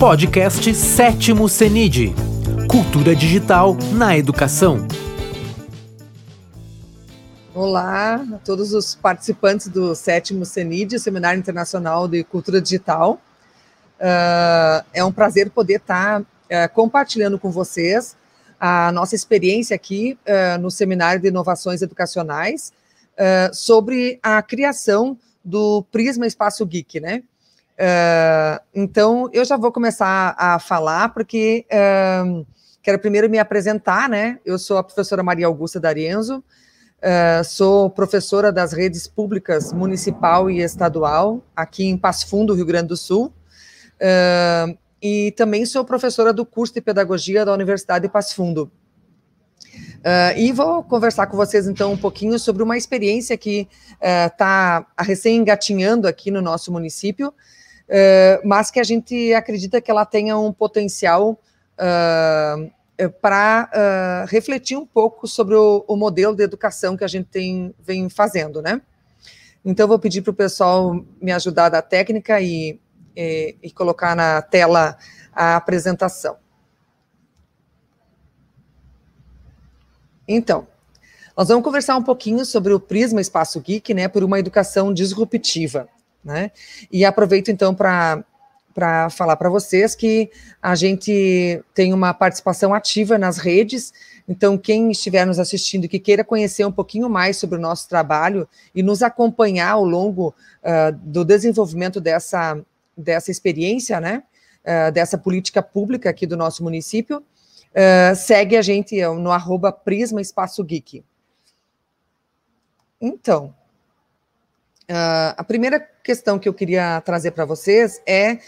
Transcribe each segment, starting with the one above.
Podcast Sétimo CENID Cultura Digital na Educação. Olá a todos os participantes do sétimo CENID, Seminário Internacional de Cultura Digital. Uh, é um prazer poder estar uh, compartilhando com vocês a nossa experiência aqui uh, no Seminário de Inovações Educacionais sobre a criação do Prisma Espaço Geek, né? Uh, então, eu já vou começar a falar, porque uh, quero primeiro me apresentar, né? Eu sou a professora Maria Augusta D'Arienzo, uh, sou professora das redes públicas municipal e estadual, aqui em Passo Fundo, Rio Grande do Sul, e também sou professora do curso de Pedagogia da Universidade de Passo Fundo. Uh, e vou conversar com vocês então um pouquinho sobre uma experiência que está uh, recém engatinhando aqui no nosso município, uh, mas que a gente acredita que ela tenha um potencial para refletir um pouco sobre o, o, modelo de educação que a gente tem, vem fazendo, né? Então, vou pedir para o pessoal me ajudar da técnica e, e, e colocar na tela a apresentação. Então, nós vamos conversar um pouquinho sobre o Prisma Espaço Geek, né, por uma educação disruptiva, né? E aproveito então para para falar para vocês que a gente tem uma participação ativa nas redes. Então, quem estiver nos assistindo e que queira conhecer um pouquinho mais sobre o nosso trabalho e nos acompanhar ao longo uh, do desenvolvimento dessa, dessa experiência, né, uh, dessa política pública aqui do nosso município, Uh, segue a gente no arroba Prisma Espaço Geek. Então, uh, a primeira questão que eu queria trazer para vocês é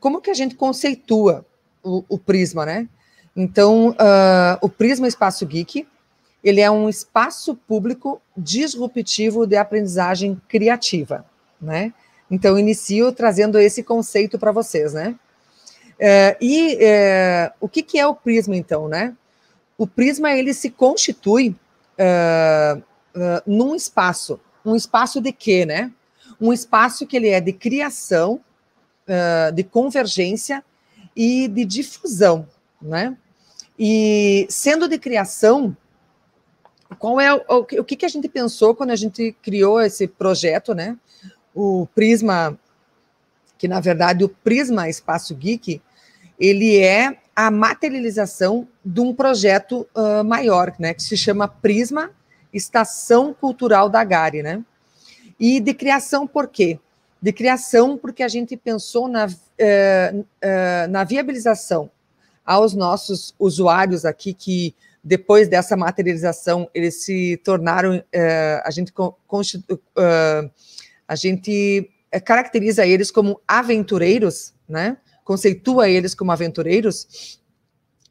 como que a gente conceitua o, o Prisma, né? Então, uh, o Prisma Espaço Geek, ele é um espaço público disruptivo de aprendizagem criativa, né? Então, inicio trazendo esse conceito para vocês, né? É, e é, o que, que, é o prisma, então, né? O prisma, ele se constitui é, num espaço. Um espaço de quê, né? Um espaço que ele é de criação, é, de convergência e de difusão, né? E sendo de criação, qual é o, o que, que a gente pensou quando a gente criou esse projeto, né? O Prisma, que na verdade o Prisma Espaço Geek, ele é a materialização de um projeto uh, maior, né, que se chama Prisma Estação Cultural da Gare, né? E de criação por quê? De criação porque a gente pensou na, uh, uh, na viabilização aos nossos usuários aqui que depois dessa materialização eles se tornaram a gente a gente caracteriza eles como aventureiros, né? conceitua eles como aventureiros,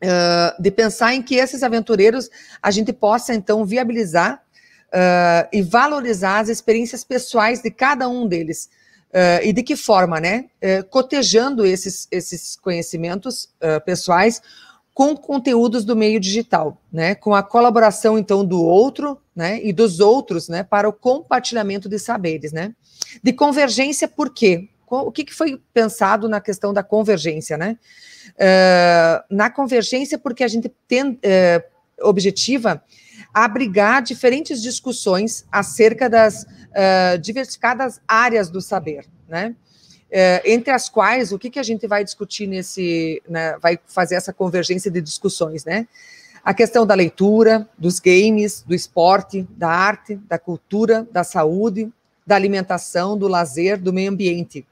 uh, de pensar em que esses aventureiros a gente possa então viabilizar uh, e valorizar as experiências pessoais de cada um deles. Uh, e de que forma, né? cotejando esses, esses conhecimentos pessoais com conteúdos do meio digital, né? Com a colaboração então do outro, né? E dos outros, né? Para o compartilhamento de saberes, né? De convergência, por quê? o que, que foi pensado na questão da convergência, né? Uh, na convergência, porque a gente tem uh, objetiva abrigar diferentes discussões acerca das uh, diversificadas áreas do saber, né? entre as quais, o que, que a gente vai discutir nesse, né, vai fazer essa convergência de discussões, né? A questão da leitura, dos games, do esporte, da arte, da cultura, da saúde, da alimentação, do lazer, do meio ambiente.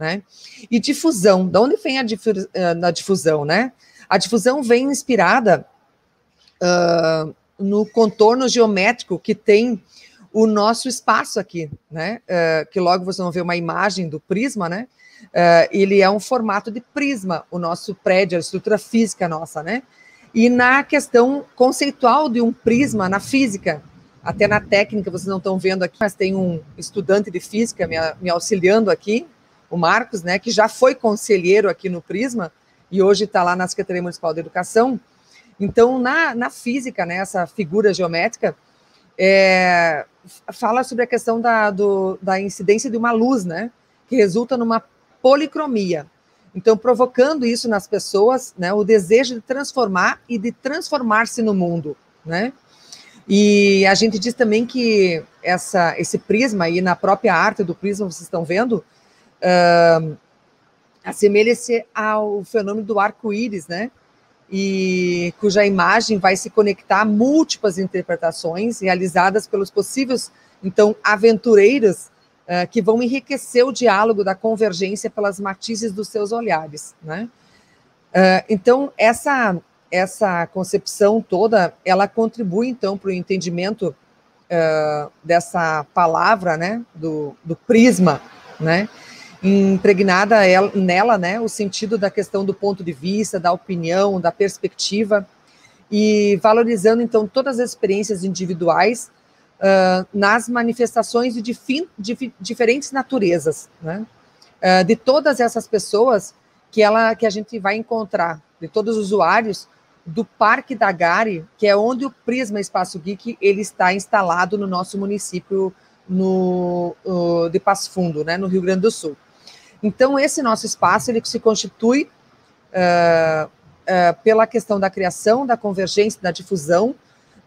Né? E difusão, de onde vem a, eh, difusão, né? A difusão vem inspirada uh, no contorno geométrico que tem o nosso espaço aqui, né? Uh, que logo vocês vão ver uma imagem do prisma, né? Uh, ele é um formato de prisma, o nosso prédio, a estrutura física nossa, né? E na questão conceitual de um prisma na física, até na técnica, vocês não estão vendo aqui, mas tem um estudante de física me, me auxiliando aqui, o Marcos, né, que já foi conselheiro aqui no Prisma e hoje está lá na Secretaria Municipal de Educação. Então, na, na física, né, essa figura geométrica, é, fala sobre a questão da, do, da incidência de uma luz, né, que resulta numa policromia. Então, provocando isso nas pessoas, né, o desejo de transformar e de transformar-se no mundo, né? E a gente diz também que essa, esse prisma aí na própria arte do prisma, vocês estão vendo, uh, assemelha-se ao fenômeno do arco-íris, né? E cuja imagem vai se conectar a múltiplas interpretações realizadas pelos possíveis, então, aventureiros uh, que vão enriquecer o diálogo da convergência pelas matizes dos seus olhares, né? Uh, então, essa essa concepção toda, ela contribui, então, para o entendimento uh, dessa palavra, né, do, do prisma, né, impregnada ela, nela, né, o sentido da questão do ponto de vista, da opinião, da perspectiva, e valorizando, então, todas as experiências individuais uh, nas manifestações de, de diferentes naturezas, né, uh, de todas essas pessoas que, ela, que a gente vai encontrar, de todos os usuários, do Parque da Gare, que é onde o Prisma Espaço Geek ele está instalado no nosso município no, uh, de Passo Fundo, né, no Rio Grande do Sul. Então, esse nosso espaço ele se constitui uh, uh, pela questão da criação, da convergência, da difusão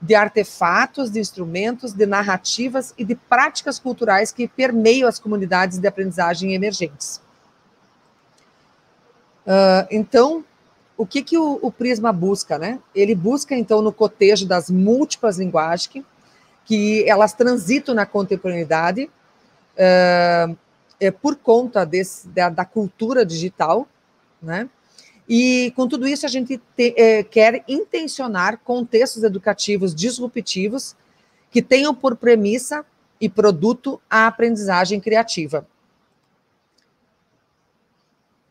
de artefatos, de instrumentos, de narrativas e de práticas culturais que permeiam as comunidades de aprendizagem emergentes. Uh, então, o que, que o, o, Prisma busca, né? Ele busca, então, no cotejo das múltiplas linguagens, que, elas transitam na contemporaneidade uh, é, por conta desse, da, da, cultura digital, né? E com tudo isso, a gente te, é, quer intencionar contextos educativos disruptivos que tenham por premissa e produto a aprendizagem criativa.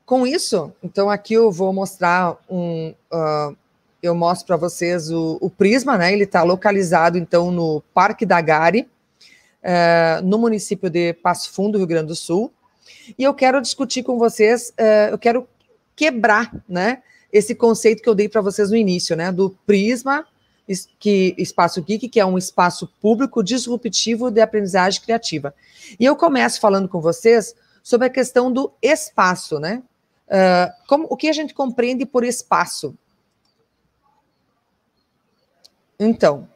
Com isso, então aqui eu vou mostrar um. Uh, eu mostro para vocês o, o, Prisma, né? Ele está localizado então no Parque da Gare, uh, no município de Passo Fundo, Rio Grande do Sul. E eu quero discutir com vocês, uh, eu quero quebrar, né? Esse conceito que eu dei para vocês no início, né? Do Prisma, que Espaço Geek, que é um espaço público disruptivo de aprendizagem criativa. E eu começo falando com vocês sobre a questão do espaço, né? Uh, como, o que a gente compreende por espaço? Então,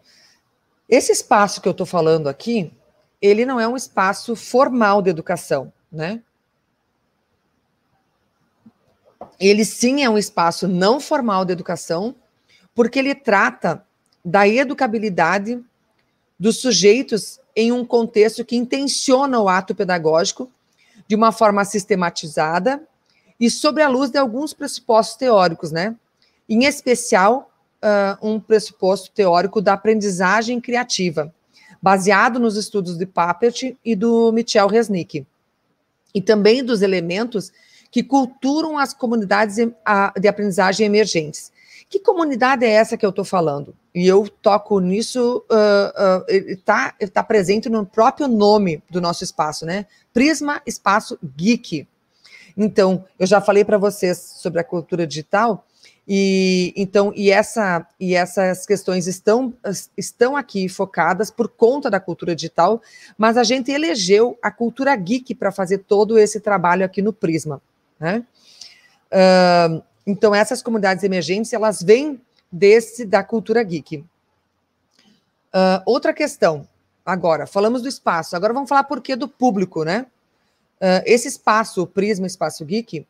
esse espaço que eu estou falando aqui, ele não é um espaço formal de educação, né? Ele sim é um espaço não formal de educação, porque ele trata da educabilidade dos sujeitos em um contexto que intenciona o ato pedagógico de uma forma sistematizada e sobre a luz de alguns pressupostos teóricos, né? Em especial, uh, um pressuposto teórico da aprendizagem criativa, baseado nos estudos de Papert e do Michel Resnick, e também dos elementos que culturam as comunidades de aprendizagem emergentes. Que comunidade é essa que eu estou falando? E eu toco nisso, uh, uh, está tá presente no próprio nome do nosso espaço, né? Prisma Espaço Geek. Então, eu já falei para vocês sobre a cultura digital, e então e essa e essas questões estão estão aqui focadas por conta da cultura digital, mas a gente elegeu a cultura geek para fazer todo esse trabalho aqui no Prisma, né? Uh, então essas comunidades emergentes elas vêm desse da cultura geek. Uh, outra questão agora falamos do espaço, agora vamos falar por que do público, né? Uh, esse espaço, o Prisma Espaço Geek,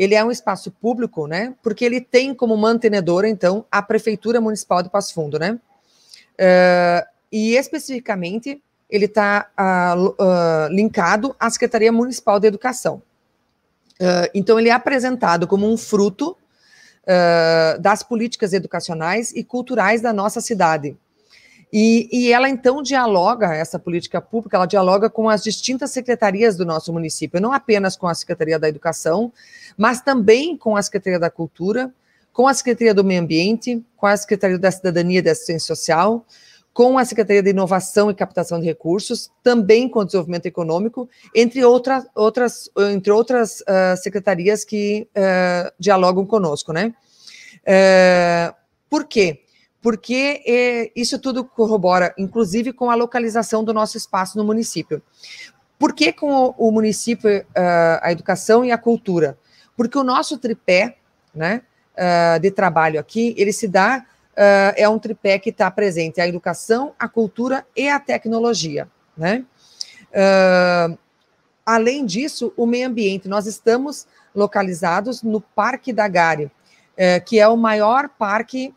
ele é um espaço público, né? Porque ele tem como mantenedora, então, a Prefeitura Municipal de Passo Fundo, né? Uh, e especificamente, ele está uh, uh, linkado à Secretaria Municipal de Educação. então, ele é apresentado como um fruto das políticas educacionais e culturais da nossa cidade. E, e, ela então dialoga, essa política pública, ela dialoga com as distintas secretarias do nosso município, não apenas com a Secretaria da Educação, mas também com a Secretaria da Cultura, com a Secretaria do Meio Ambiente, com a Secretaria da Cidadania e da Assistência Social, com a Secretaria de Inovação e Captação de Recursos, também com o Desenvolvimento Econômico, entre, outra, outras, entre outras uh, secretarias que uh, dialogam conosco, né? Uh, por quê? Porque é, isso tudo corrobora, inclusive, com a localização do nosso espaço no município. Por que com o, o município, uh, a educação e a cultura? porque o nosso tripé, né, uh, de trabalho aqui, ele se dá, uh, é um tripé que está presente a educação, a cultura e a tecnologia, né? Além disso, o meio ambiente, nós estamos localizados no Parque da Gare, que é o maior parque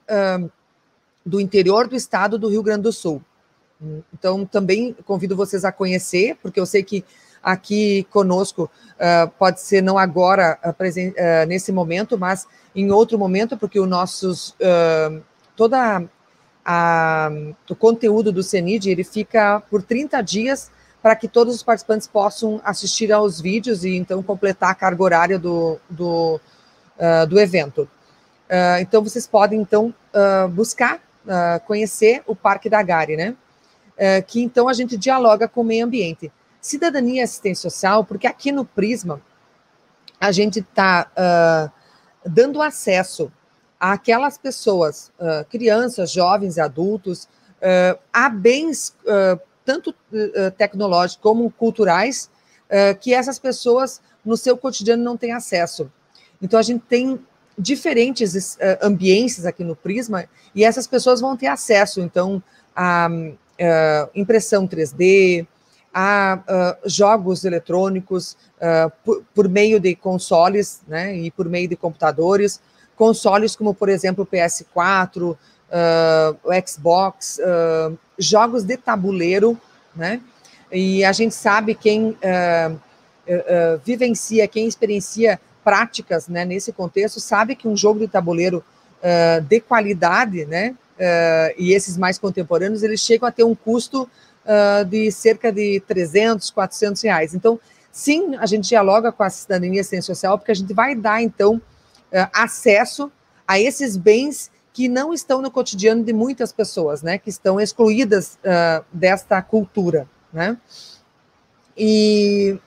do interior do estado do Rio Grande do Sul. Então, também convido vocês a conhecer, porque eu sei que aqui conosco uh, pode ser não agora, uh, uh, nesse momento, mas em outro momento, porque o nossos toda a, o conteúdo do CENID ele fica por 30 dias para que todos os participantes possam assistir aos vídeos e então completar a carga horária do, do, do evento. então vocês podem então buscar conhecer o Parque da Gare, né? que então a gente dialoga com o meio ambiente cidadania e assistência social, porque aqui no Prisma a gente está uh, ah, dando acesso àquelas pessoas, uh, crianças, jovens adultos, uh, a bens tanto tecnológicos como culturais, que essas pessoas no seu cotidiano não têm acesso. Então a gente tem diferentes ambientes aqui no Prisma e essas pessoas vão ter acesso, então, a impressão 3D, a uh, jogos eletrônicos por, por, meio de consoles né, e por meio de computadores, consoles como, por exemplo, o PS4, uh, o Xbox, jogos de tabuleiro, né? E a gente sabe quem vivencia, quem experiencia práticas né, nesse contexto, sabe que um jogo de tabuleiro de qualidade, né? e esses mais contemporâneos, eles chegam a ter um custo uh, de cerca de 300, 400 reais. Então, sim, a gente dialoga com a cidadania social, porque a gente vai dar, então, uh, acesso a esses bens que não estão no cotidiano de muitas pessoas, né, que estão excluídas uh, desta cultura, né. E,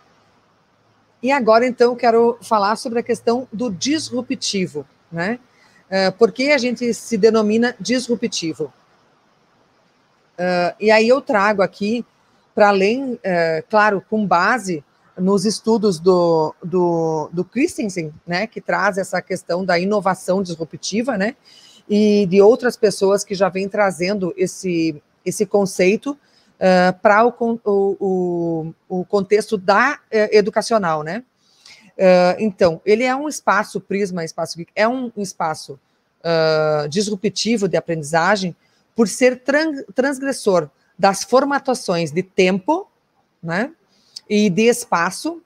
e agora, então, quero falar sobre a questão do disruptivo, né, uh, por que a gente se denomina disruptivo? Uh, e aí eu trago aqui, para além, uh, claro, com base nos estudos do, do, do Christensen, né, que traz essa questão da inovação disruptiva, né, e de outras pessoas que já vêm trazendo esse, esse conceito uh, para o, o, o, contexto da educacional, né. então, ele é um espaço, Prisma Espaço é um espaço disruptivo de aprendizagem, por ser transgressor das formatações de tempo né, e de espaço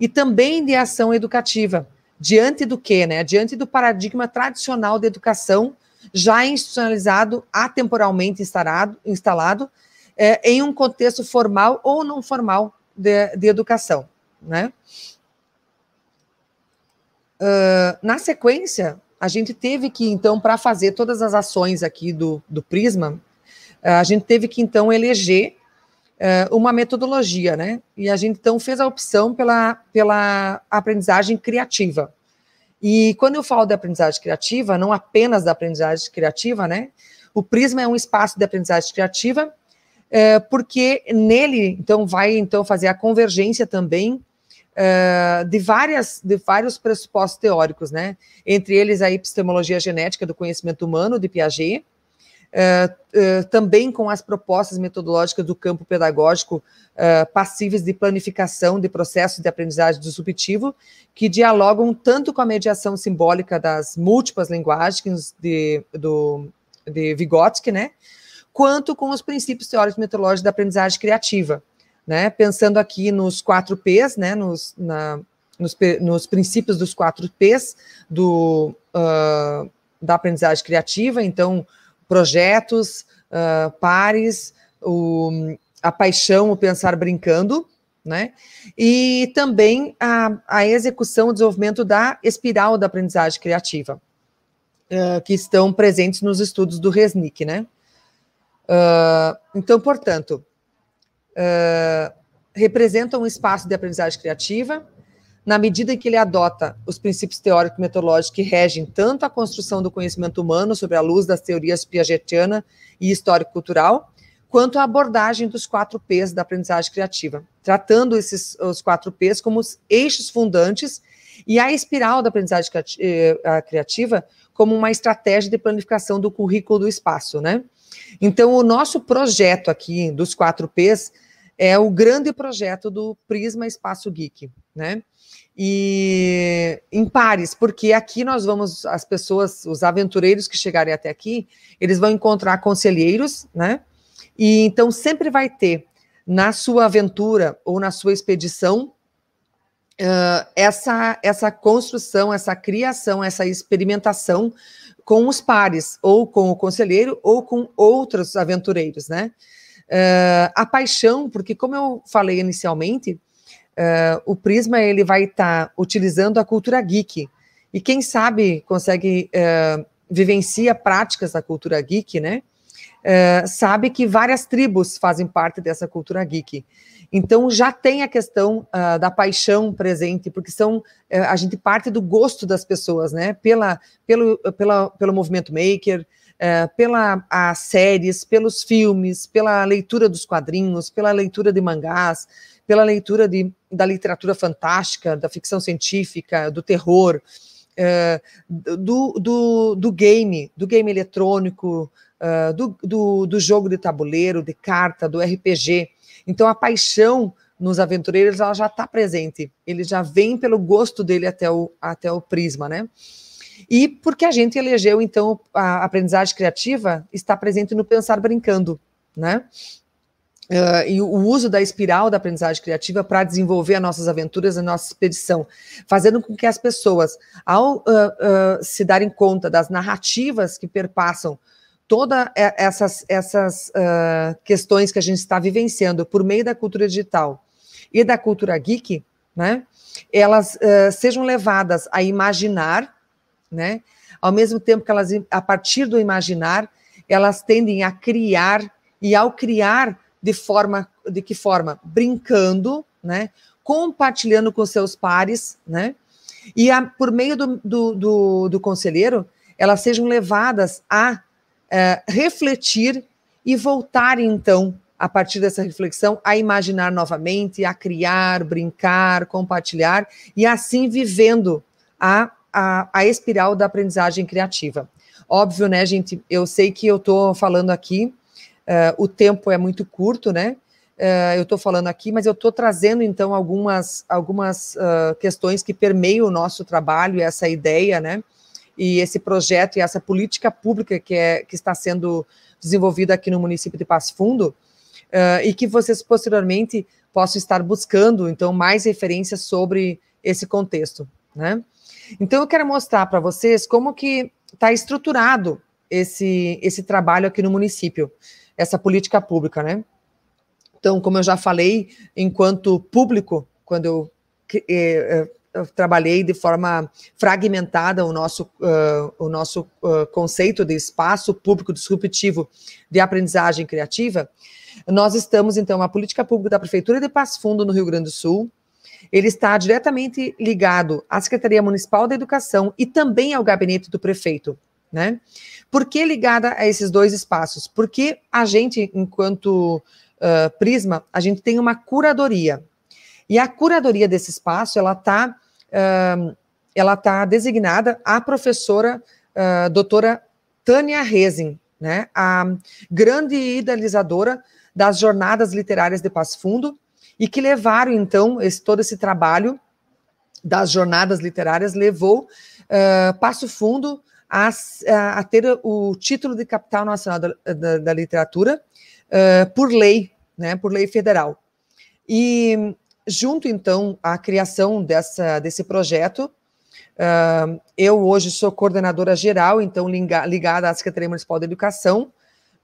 e também de ação educativa. Diante do que? Né? Diante do paradigma tradicional de educação já institucionalizado, atemporalmente instalado, instalado é, em um contexto formal ou não formal de, de educação. Né? Uh, na sequência, a gente teve que, então, para fazer todas as ações aqui do, do Prisma, eh, a gente teve que, então, eleger uh, uma metodologia, né? E a gente, então, fez a opção pela, pela aprendizagem criativa. E quando eu falo de aprendizagem criativa, não apenas da aprendizagem criativa, né? O Prisma é um espaço de aprendizagem criativa, uh, porque nele, então, vai, então, fazer a convergência também uh, de, várias, de vários pressupostos teóricos, né? Entre eles a epistemologia genética do conhecimento humano, de Piaget, Uh, uh, também com as propostas metodológicas do campo pedagógico passíveis de planificação de processos de aprendizagem disruptivo, que dialogam tanto com a mediação simbólica das múltiplas linguagens de, do, de Vygotsky, né, quanto com os princípios teóricos metodológicos da aprendizagem criativa, né? Pensando aqui nos quatro P's, né? Nos, na, nos, nos princípios dos quatro P's do, uh, da aprendizagem criativa, então, projetos, uh, pares, o, a paixão, o pensar brincando, né? E também a, a execução, o desenvolvimento da espiral da aprendizagem criativa, uh, que estão presentes nos estudos do Resnick, né? Uh, então, portanto, uh, representa um espaço de aprendizagem criativa, na medida em que ele adota os princípios teóricos e metodológicos que regem tanto a construção do conhecimento humano sobre a luz das teorias piagetiana e histórico-cultural, quanto a abordagem dos quatro P's da aprendizagem criativa, tratando esses os quatro P's como os eixos fundantes E a espiral da aprendizagem eh, criativa como uma estratégia de planificação do currículo do espaço, né? Então, o nosso projeto aqui dos 4 Ps é o grande projeto do Prisma Espaço Geek, né? E em pares, porque aqui nós vamos, as pessoas, os aventureiros que chegarem até aqui, eles vão encontrar conselheiros, né? E então sempre vai ter na sua aventura ou na sua expedição uh, essa, essa construção, essa criação, essa experimentação com os pares, ou com o conselheiro, ou com outros aventureiros, né? Uh, a paixão, porque como eu falei inicialmente, uh, o Prisma ele vai estar tá utilizando a cultura geek, e quem sabe consegue uh, vivencia práticas da cultura geek, né? Sabe que várias tribos fazem parte dessa cultura geek. Então já tem a questão uh, da paixão presente, porque são uh, a gente parte do gosto das pessoas, né? Pela, pelo, pela, pelo movimento maker, uh, pela séries, pelos filmes, pela leitura dos quadrinhos, pela leitura de mangás, pela leitura de, da literatura fantástica, da ficção científica, do terror, do, do, do game, do game eletrônico, do, do, do jogo de tabuleiro, de carta, do RPG. Então a paixão nos aventureiros ela já está presente, ele já vem pelo gosto dele até o, até o prisma, né? E porque a gente elegeu, então, a aprendizagem criativa está presente no pensar brincando, né? Uh, e o uso da espiral da aprendizagem criativa para desenvolver as nossas aventuras, a nossa expedição, fazendo com que as pessoas, ao uh, uh, se darem conta das narrativas que perpassam todas essas, essas uh, questões que a gente está vivenciando por meio da cultura digital e da cultura geek, né, elas uh, sejam levadas a imaginar, né, ao mesmo tempo que elas, a partir do imaginar, elas tendem a criar, e ao criar, de forma, de que forma? Brincando, né, compartilhando com seus pares, né, e a, por meio do, do, do, do conselheiro, elas sejam levadas a é, refletir e voltar, então, a partir dessa reflexão, a imaginar novamente, a criar, brincar, compartilhar e assim vivendo a, a, a espiral da aprendizagem criativa. Óbvio, né, gente? Eu sei que eu estou falando aqui, uh, o tempo é muito curto, né? Uh, eu estou falando aqui, mas eu estou trazendo então algumas, algumas uh, questões que permeiam o nosso trabalho, essa ideia, né? E esse projeto e essa política pública que, é, que está sendo desenvolvida aqui no município de Passo Fundo, uh, e que vocês posteriormente possam estar buscando, então, mais referências sobre esse contexto, né? Então, eu quero mostrar para vocês como que está estruturado esse, esse trabalho aqui no município, essa política pública, né? Então, como eu já falei, enquanto público, quando eu eh, trabalhei de forma fragmentada o nosso, uh, o nosso uh, conceito de espaço público disruptivo de aprendizagem criativa, nós estamos, então, a política pública da Prefeitura de Passo Fundo, no Rio Grande do Sul, ele está diretamente ligado à Secretaria Municipal da Educação e também ao gabinete do prefeito, né? Por que ligada a esses dois espaços? Porque a gente, enquanto uh, Prisma, a gente tem uma curadoria. E a curadoria desse espaço, ela está ela está designada a professora uh, doutora Tânia Rezin, né, a grande idealizadora das jornadas literárias de Passo Fundo, e que levaram, então, esse, todo esse trabalho das jornadas literárias, levou uh, Passo Fundo a, a, ter o título de capital nacional da, da, da literatura uh, por lei, né, por lei federal. E junto, então, à criação dessa, desse projeto, uh, eu hoje sou coordenadora geral, então, ligada à Secretaria Municipal de Educação,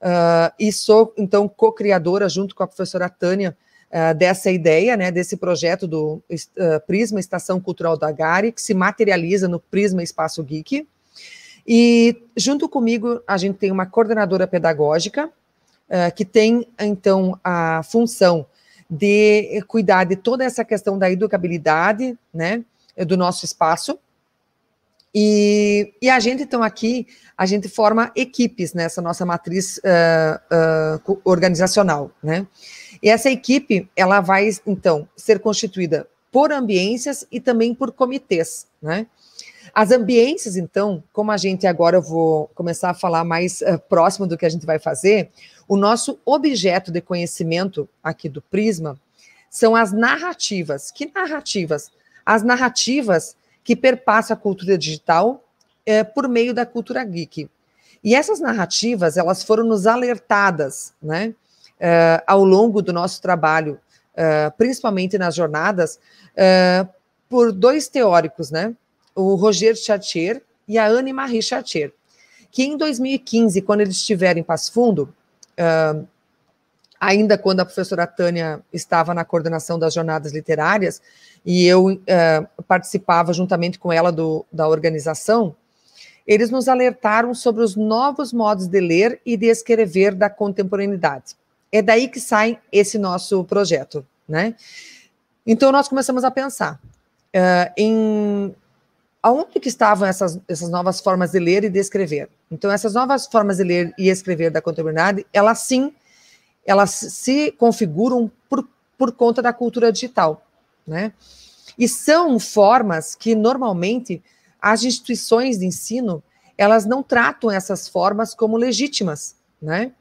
uh, e sou, então, co-criadora, junto com a professora Tânia, uh, dessa ideia, né, desse projeto do Prisma Estação Cultural da Gari, que se materializa no Prisma Espaço Geek. E, junto comigo, a gente tem uma coordenadora pedagógica, que tem, então, a função de cuidar de toda essa questão da educabilidade, né, do nosso espaço. E, e a gente, então, aqui, a gente forma equipes nessa nossa matriz uh, uh, organizacional, né. E essa equipe, ela vai, então, ser constituída por ambiências e também por comitês, né? As ambiências, então, como a gente agora eu vou começar a falar mais uh, próximo do que a gente vai fazer, o nosso objeto de conhecimento aqui do Prisma são as narrativas. Que narrativas? As narrativas que perpassam a cultura digital é, por meio da cultura geek. E essas narrativas, elas foram nos alertadas, né, uh, ao longo do nosso trabalho, uh, principalmente nas jornadas, uh, por dois teóricos, né, o Roger Chartier e a Anne-Marie Chartier, que em 2015, quando eles estiveram em Passo Fundo, ainda quando a professora Tânia estava na coordenação das jornadas literárias, e eu participava juntamente com ela do, da organização, eles nos alertaram sobre os novos modos de ler e de escrever da contemporaneidade. É daí que sai esse nosso projeto, né? Então nós começamos a pensar uh, em aonde que estavam essas, essas novas formas de ler e de escrever. Então essas novas formas de ler e escrever da contemporaneidade, elas sim, elas se configuram por, por conta da cultura digital, né? E são formas que normalmente as instituições de ensino elas não tratam essas formas como legítimas, né?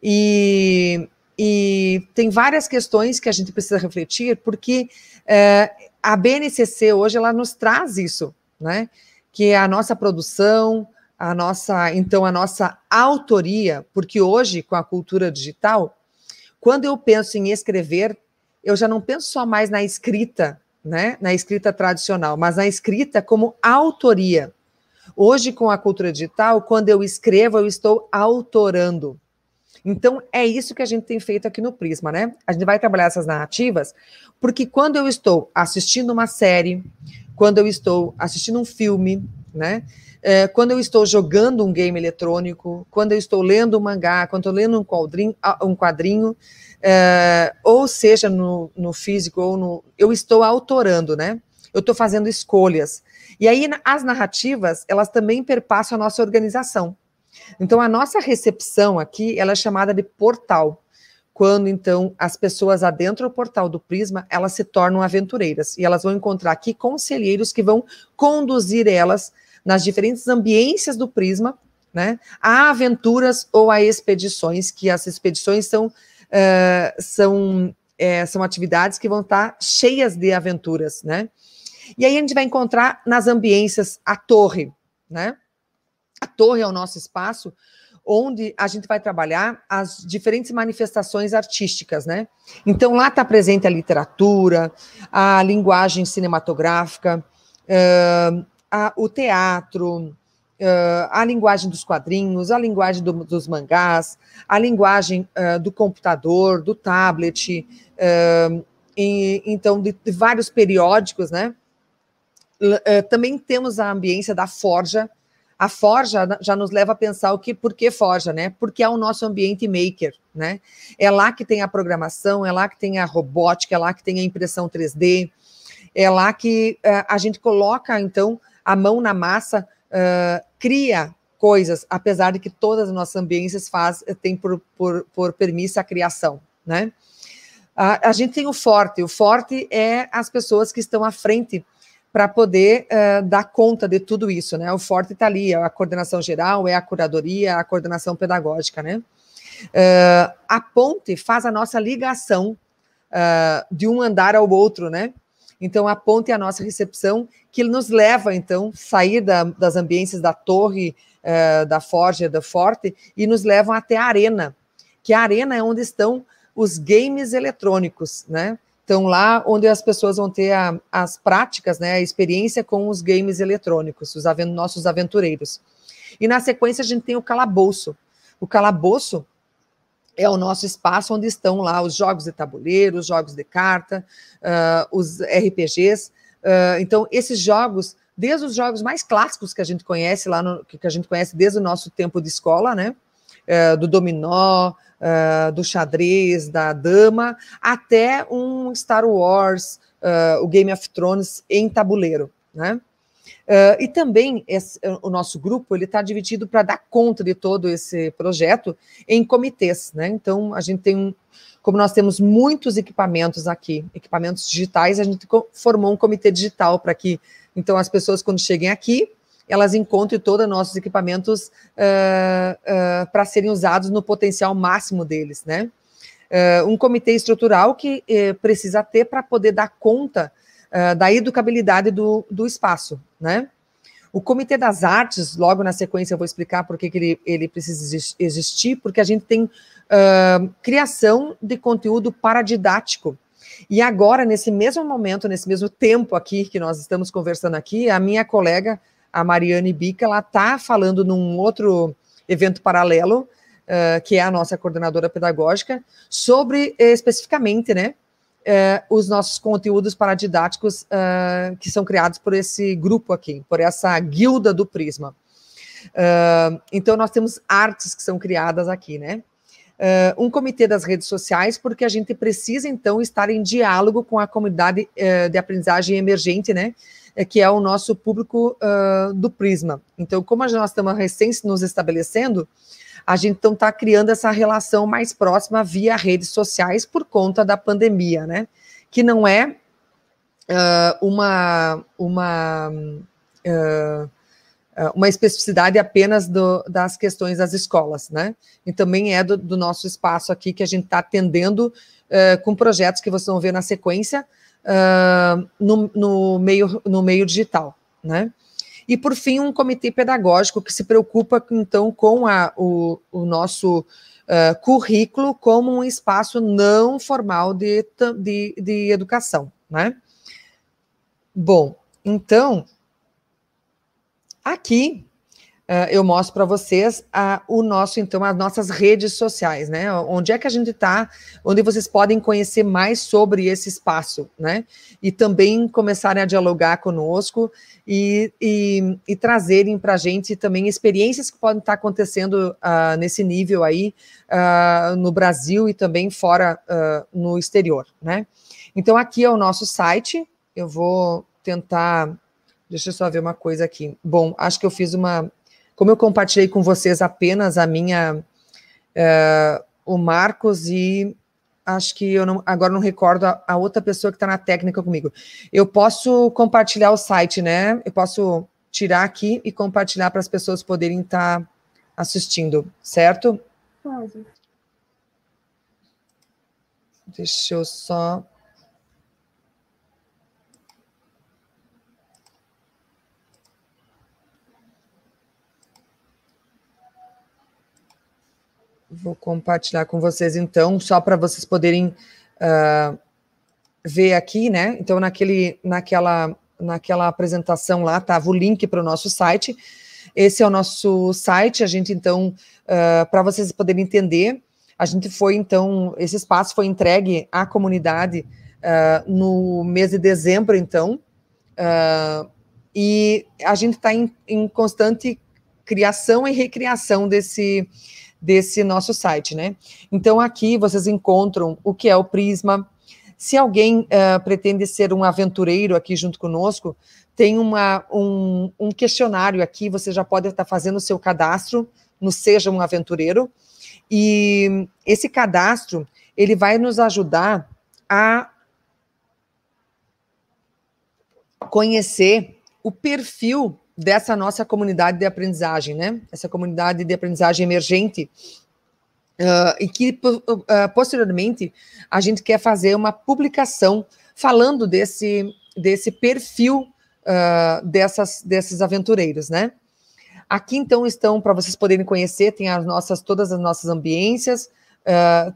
E, e tem várias questões que a gente precisa refletir, porque é, a BNCC hoje ela nos traz isso, né? Que é a nossa produção, a nossa, então a nossa autoria, porque hoje com a cultura digital, quando eu penso em escrever, eu já não penso só mais na escrita, né, na escrita tradicional, mas na escrita como autoria. Hoje, com a cultura digital, quando eu escrevo, eu estou autorando. Então, é isso que a gente tem feito aqui no Prisma, né? A gente vai trabalhar essas narrativas, porque quando eu estou assistindo uma série, quando eu estou assistindo um filme, né? É, quando eu estou jogando um game eletrônico, quando eu estou lendo um mangá, quando eu estou lendo um quadrinho, um quadrinho é, ou seja no, no físico ou no. Eu estou autorando, né? Eu estou fazendo escolhas. E aí as narrativas, elas também perpassam a nossa organização. Então a nossa recepção aqui, ela é chamada de portal. Quando então as pessoas adentram o portal do Prisma, elas se tornam aventureiras e elas vão encontrar aqui conselheiros que vão conduzir elas nas diferentes ambiências do Prisma, né, a aventuras ou a expedições, que as expedições são uh, são, é, são atividades que vão estar cheias de aventuras, né? E aí a gente vai encontrar nas ambiências a torre, né? A torre é o nosso espaço onde a gente vai trabalhar as diferentes manifestações artísticas, né? Então lá está presente a literatura, a linguagem cinematográfica, uh, a, o teatro, uh, a linguagem dos quadrinhos, a linguagem do, dos mangás, a linguagem uh, do computador, do tablet, e, então, de, de, vários periódicos, né? também temos a ambiência da forja. A forja já nos leva a pensar o que, por que forja, né? Porque é o nosso ambiente maker, né? É lá que tem a programação, é lá que tem a robótica, é lá que tem a impressão 3D, é lá que a gente coloca, então, a mão na massa uh, cria coisas, apesar de que todas as nossas ambiências faz, têm por, por, por permissa a criação, né? A, a gente tem o forte, o forte é as pessoas que estão à frente para poder uh, dar conta de tudo isso, né? O forte está ali, a coordenação geral, é a curadoria, a coordenação pedagógica, né? Uh, a ponte faz a nossa ligação uh, de um andar ao outro, né? Então, a ponte é a nossa recepção, que nos leva, então, sair da, das ambiências da torre, da forja, da forte, e nos levam até a arena, que a arena é onde estão os games eletrônicos, né? Então, lá onde as pessoas vão ter a, as práticas, né, a experiência com os games eletrônicos, os nossos aventureiros. E na sequência a gente tem o calabouço. O calabouço é o nosso espaço onde estão lá os jogos de tabuleiro, os jogos de carta, uh, os RPGs. Uh, ah, então, esses jogos, desde os jogos mais clássicos que a gente conhece lá, no, que a gente conhece desde o nosso tempo de escola, né? Uh, do dominó, do xadrez, da dama, até um Star Wars, o Game of Thrones em tabuleiro, né? Uh, e também esse, o nosso grupo ele está dividido para dar conta de todo esse projeto em comitês, né? Então a gente tem, como nós temos muitos equipamentos aqui, equipamentos digitais, a gente formou um comitê digital para que então as pessoas quando cheguem aqui elas encontrem todos os nossos equipamentos uh, uh, para serem usados no potencial máximo deles, né? um comitê estrutural que eh, precisa ter para poder dar conta uh, da educabilidade do, do espaço, né? O Comitê das Artes, logo na sequência eu vou explicar por que, ele, ele precisa existir, porque a gente tem uh, criação de conteúdo paradidático. E agora, nesse mesmo momento, nesse mesmo tempo aqui que nós estamos conversando aqui, a minha colega, a Mariane Bica, ela está falando num outro evento paralelo, uh, que é a nossa coordenadora pedagógica, sobre especificamente, né, uh, os nossos conteúdos paradidáticos uh, que são criados por esse grupo aqui, por essa guilda do Prisma. Então, nós temos artes que são criadas aqui, né? Um comitê das redes sociais, porque a gente precisa, então, estar em diálogo com a comunidade de aprendizagem emergente, né? Que é o nosso público uh, do Prisma. Então, como nós estamos recém nos estabelecendo, a gente então está criando essa relação mais próxima via redes sociais por conta da pandemia, né? Que não é uh, uma, uma, uh, uma especificidade apenas do, das questões das escolas, né? E também é do, do nosso espaço aqui que a gente está atendendo uh, com projetos que vocês vão ver na sequência no, no, meio, no meio digital, né? E, por fim, um comitê pedagógico que se preocupa, então, com a, o, o nosso uh, currículo como um espaço não formal de, de, de educação, né? Bom, então, aqui uh, eu mostro para vocês o nosso, então, as nossas redes sociais, né? Onde é que a gente está, onde vocês podem conhecer mais sobre esse espaço, né? E também começarem a dialogar conosco e, e, e trazerem para a gente também experiências que podem estar acontecendo uh, nesse nível aí uh, no Brasil e também fora no exterior, né? Então, aqui é o nosso site, eu vou tentar. Deixa eu só ver uma coisa aqui. Bom, acho que eu fiz uma como eu compartilhei com vocês apenas a minha, uh, o Marcos e acho que eu não, agora não recordo a, a outra pessoa que está na técnica comigo. Eu posso compartilhar o site, né? Eu posso tirar aqui e compartilhar para as pessoas poderem estar tá assistindo, certo? Pode. Deixa eu só Vou compartilhar com vocês, então, só para vocês poderem uh, ver aqui, né? Então, naquele, naquela, naquela apresentação lá, estava o link para o nosso site. Esse é o nosso site, a gente, então, uh, para vocês poderem entender, a gente foi, então, esse espaço foi entregue à comunidade uh, no mês de dezembro, então, e a gente está em, em constante criação e recriação desse, desse nosso site, né? Então aqui vocês encontram o que é o Prisma. Se alguém uh, pretende ser um aventureiro aqui junto conosco, tem uma, um, um questionário aqui, você já pode estar fazendo o seu cadastro no Seja um Aventureiro, e esse cadastro, ele vai nos ajudar a conhecer o perfil dessa nossa comunidade de aprendizagem, né? Essa comunidade de aprendizagem emergente. Uh, e que uh, posteriormente a gente quer fazer uma publicação falando desse, desse perfil uh, dessas, desses aventureiros, né? Aqui então estão para vocês poderem conhecer, tem as nossas todas as nossas ambiências,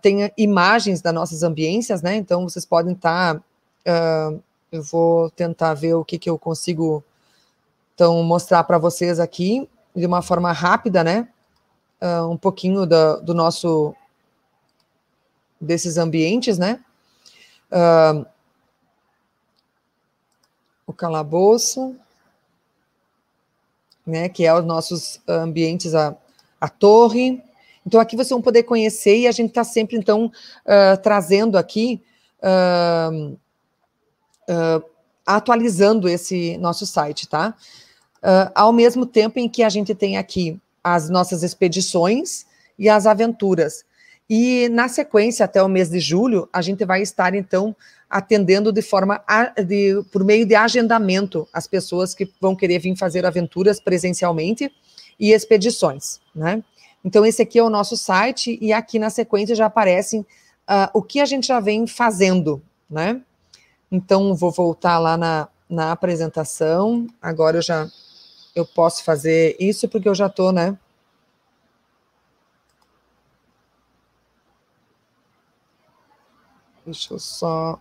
tem imagens das nossas ambiências, né? Então vocês podem estar, tá, eu vou tentar ver o que, que eu consigo então, mostrar para vocês aqui, de uma forma rápida, né? Uh, um pouquinho do, nosso. desses ambientes, né? Uh, o calabouço, né? Que é os nossos ambientes, a, a torre. Então, aqui vocês vão poder conhecer e a gente está sempre, então, uh, trazendo aqui. atualizando esse nosso site, tá? Uh, ao mesmo tempo em que a gente tem aqui as nossas expedições e as aventuras. E na sequência, até o mês de julho, a gente vai estar, então, atendendo de forma de, por meio de agendamento as pessoas que vão querer vir fazer aventuras presencialmente e expedições, né? Então, esse aqui é o nosso site, e aqui na sequência já aparecem uh, o que a gente já vem fazendo, né? Então, vou voltar lá na, na apresentação. Agora eu já eu posso fazer isso porque eu já estou, né? Deixa eu só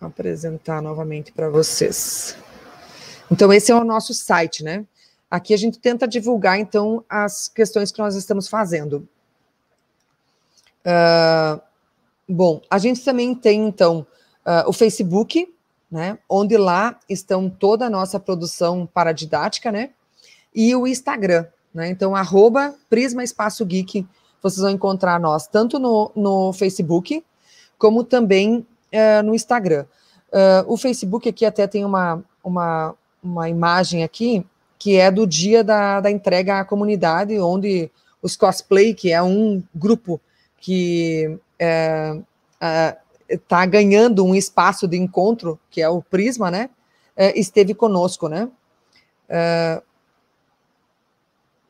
apresentar novamente para vocês. Então, esse é o nosso site, né? Aqui a gente tenta divulgar, então, as questões que nós estamos fazendo. Uh, bom, a gente também tem, então, uh, o Facebook, né? Onde lá estão toda a nossa produção para didática, né? E o Instagram, né? Então, arroba Prisma Espaço Geek, vocês vão encontrar nós tanto no, no Facebook, como também uh, no Instagram. o Facebook aqui até tem uma, uma, uma imagem aqui que é do dia da, da entrega à comunidade, onde os cosplay, que é um grupo que está é, é, ganhando um espaço de encontro, que é o Prisma, né? É, esteve conosco, né? É,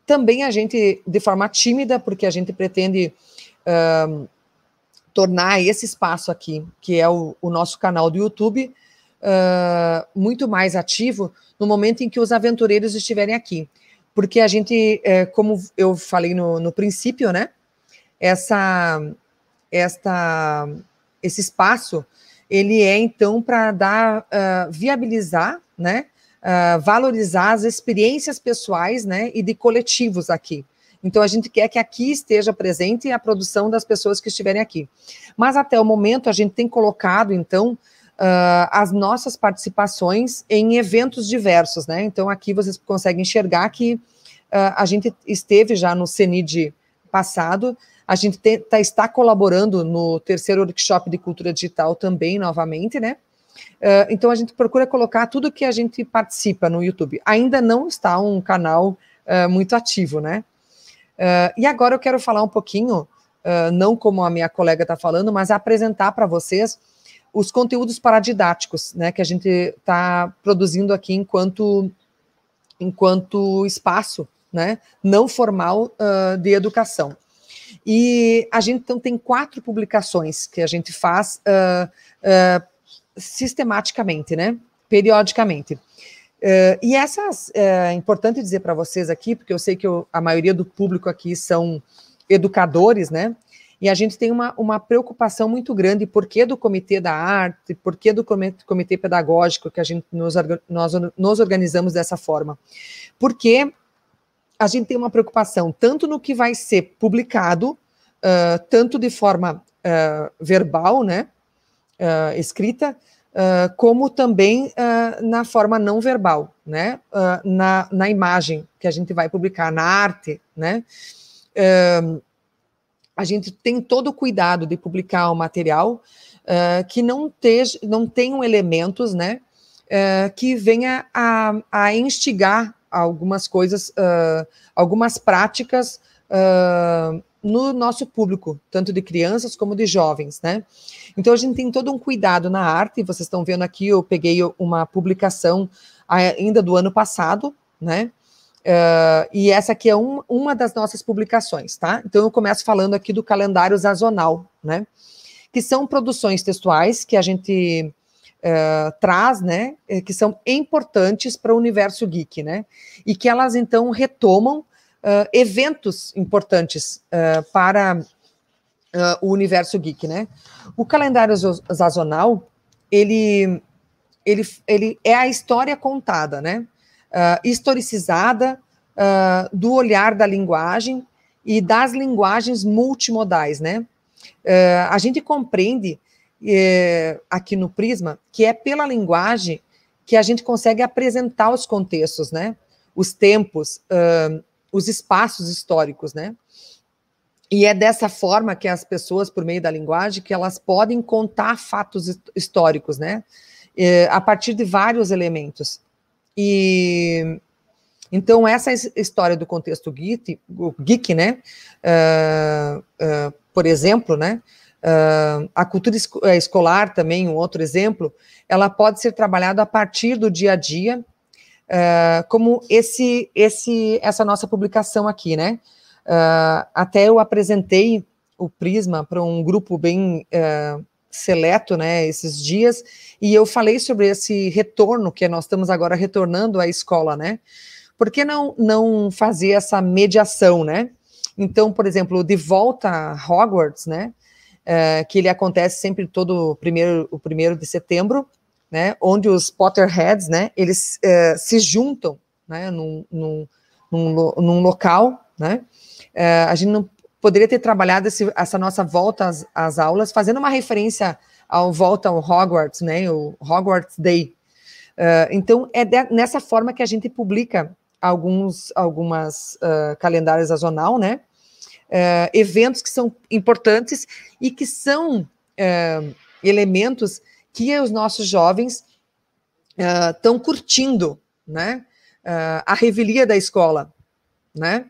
também a gente, de forma tímida, porque a gente pretende é, tornar esse espaço aqui, que é o, o nosso canal do YouTube, uh, muito mais ativo no momento em que os aventureiros estiverem aqui. Porque a gente, como eu falei no, no princípio, né? Essa, esta, esse espaço, ele é então para dar, uh, viabilizar, né? Uh, valorizar as experiências pessoais, né? E de coletivos aqui. Então, a gente quer que aqui esteja presente a produção das pessoas que estiverem aqui. Mas até o momento, a gente tem colocado, então, uh, as nossas participações em eventos diversos, né? Então, aqui vocês conseguem enxergar que uh, a gente esteve já no CENID passado, a gente te, tá, está colaborando no terceiro workshop de cultura digital também, novamente, né? Uh, então, a gente procura colocar tudo que a gente participa no YouTube. Ainda não está um canal muito ativo, né? e agora eu quero falar um pouquinho, não como a minha colega está falando, mas apresentar para vocês os conteúdos paradidáticos, né, que a gente está produzindo aqui enquanto, enquanto espaço, né, não formal uh, de educação. E a gente então tem quatro publicações que a gente faz uh, uh, sistematicamente, né, periodicamente. e essas é importante dizer para vocês aqui, porque eu sei que eu, a maioria do público aqui são educadores, né? E a gente tem uma, uma preocupação muito grande, por que do Comitê da Arte, por que do Comitê, comitê Pedagógico, que a gente nos, nós nos organizamos dessa forma? Porque a gente tem uma preocupação tanto no que vai ser publicado, uh, tanto de forma uh, verbal, né, uh, escrita, como também na forma não verbal, né, na, na imagem que a gente vai publicar, na arte, né, a gente tem todo o cuidado de publicar o um material que não, teja, não tenham elementos, né, que venha a, a, instigar algumas coisas, uh, algumas práticas no nosso público, tanto de crianças como de jovens, né? Então a gente tem todo um cuidado na arte. Vocês estão vendo aqui, eu peguei uma publicação ainda do ano passado, né? Uh, e essa aqui é um, uma das nossas publicações, tá? Então eu começo falando aqui do calendário sazonal, né? Que são produções textuais que a gente uh, traz, né? Eh, que são importantes para o universo geek, né? E que elas então retomam uh, eventos importantes para o universo geek, né? O calendário sazonal, ele, ele, ele é a história contada, né? uh, historicizada uh, do olhar da linguagem e das linguagens multimodais, né? Uh, a gente compreende eh, aqui no Prisma que é pela linguagem que a gente consegue apresentar os contextos, né? Os tempos, os espaços históricos, né? E é dessa forma que as pessoas, por meio da linguagem, que elas podem contar fatos históricos, né? a partir de vários elementos. E, Então, essa história do contexto geek, geek né? Uh, uh, por exemplo, né? Uh, a cultura escolar também, um outro exemplo, ela pode ser trabalhada a partir do dia a dia, como esse, esse, essa nossa publicação aqui, né? até eu apresentei o Prisma para um grupo bem seleto, né, esses dias, e eu falei sobre esse retorno que nós estamos agora retornando à escola, né? Por que não, não fazer essa mediação, né? Então, por exemplo, de volta a Hogwarts, né? É, que ele acontece sempre todo primeiro, o primeiro de setembro, né? Onde os Potterheads, né? Eles é, se juntam, né? Num, num, num, num local, né? É, a gente não poderia ter trabalhado esse, essa nossa volta às, às, aulas, fazendo uma referência ao volta ao Hogwarts, né, o Hogwarts Day. Uh, então, é de, nessa forma que a gente publica alguns algumas uh, calendários sazonal, né, uh, eventos que são importantes e que são elementos que os nossos jovens estão curtindo, né, a revelia da escola, né,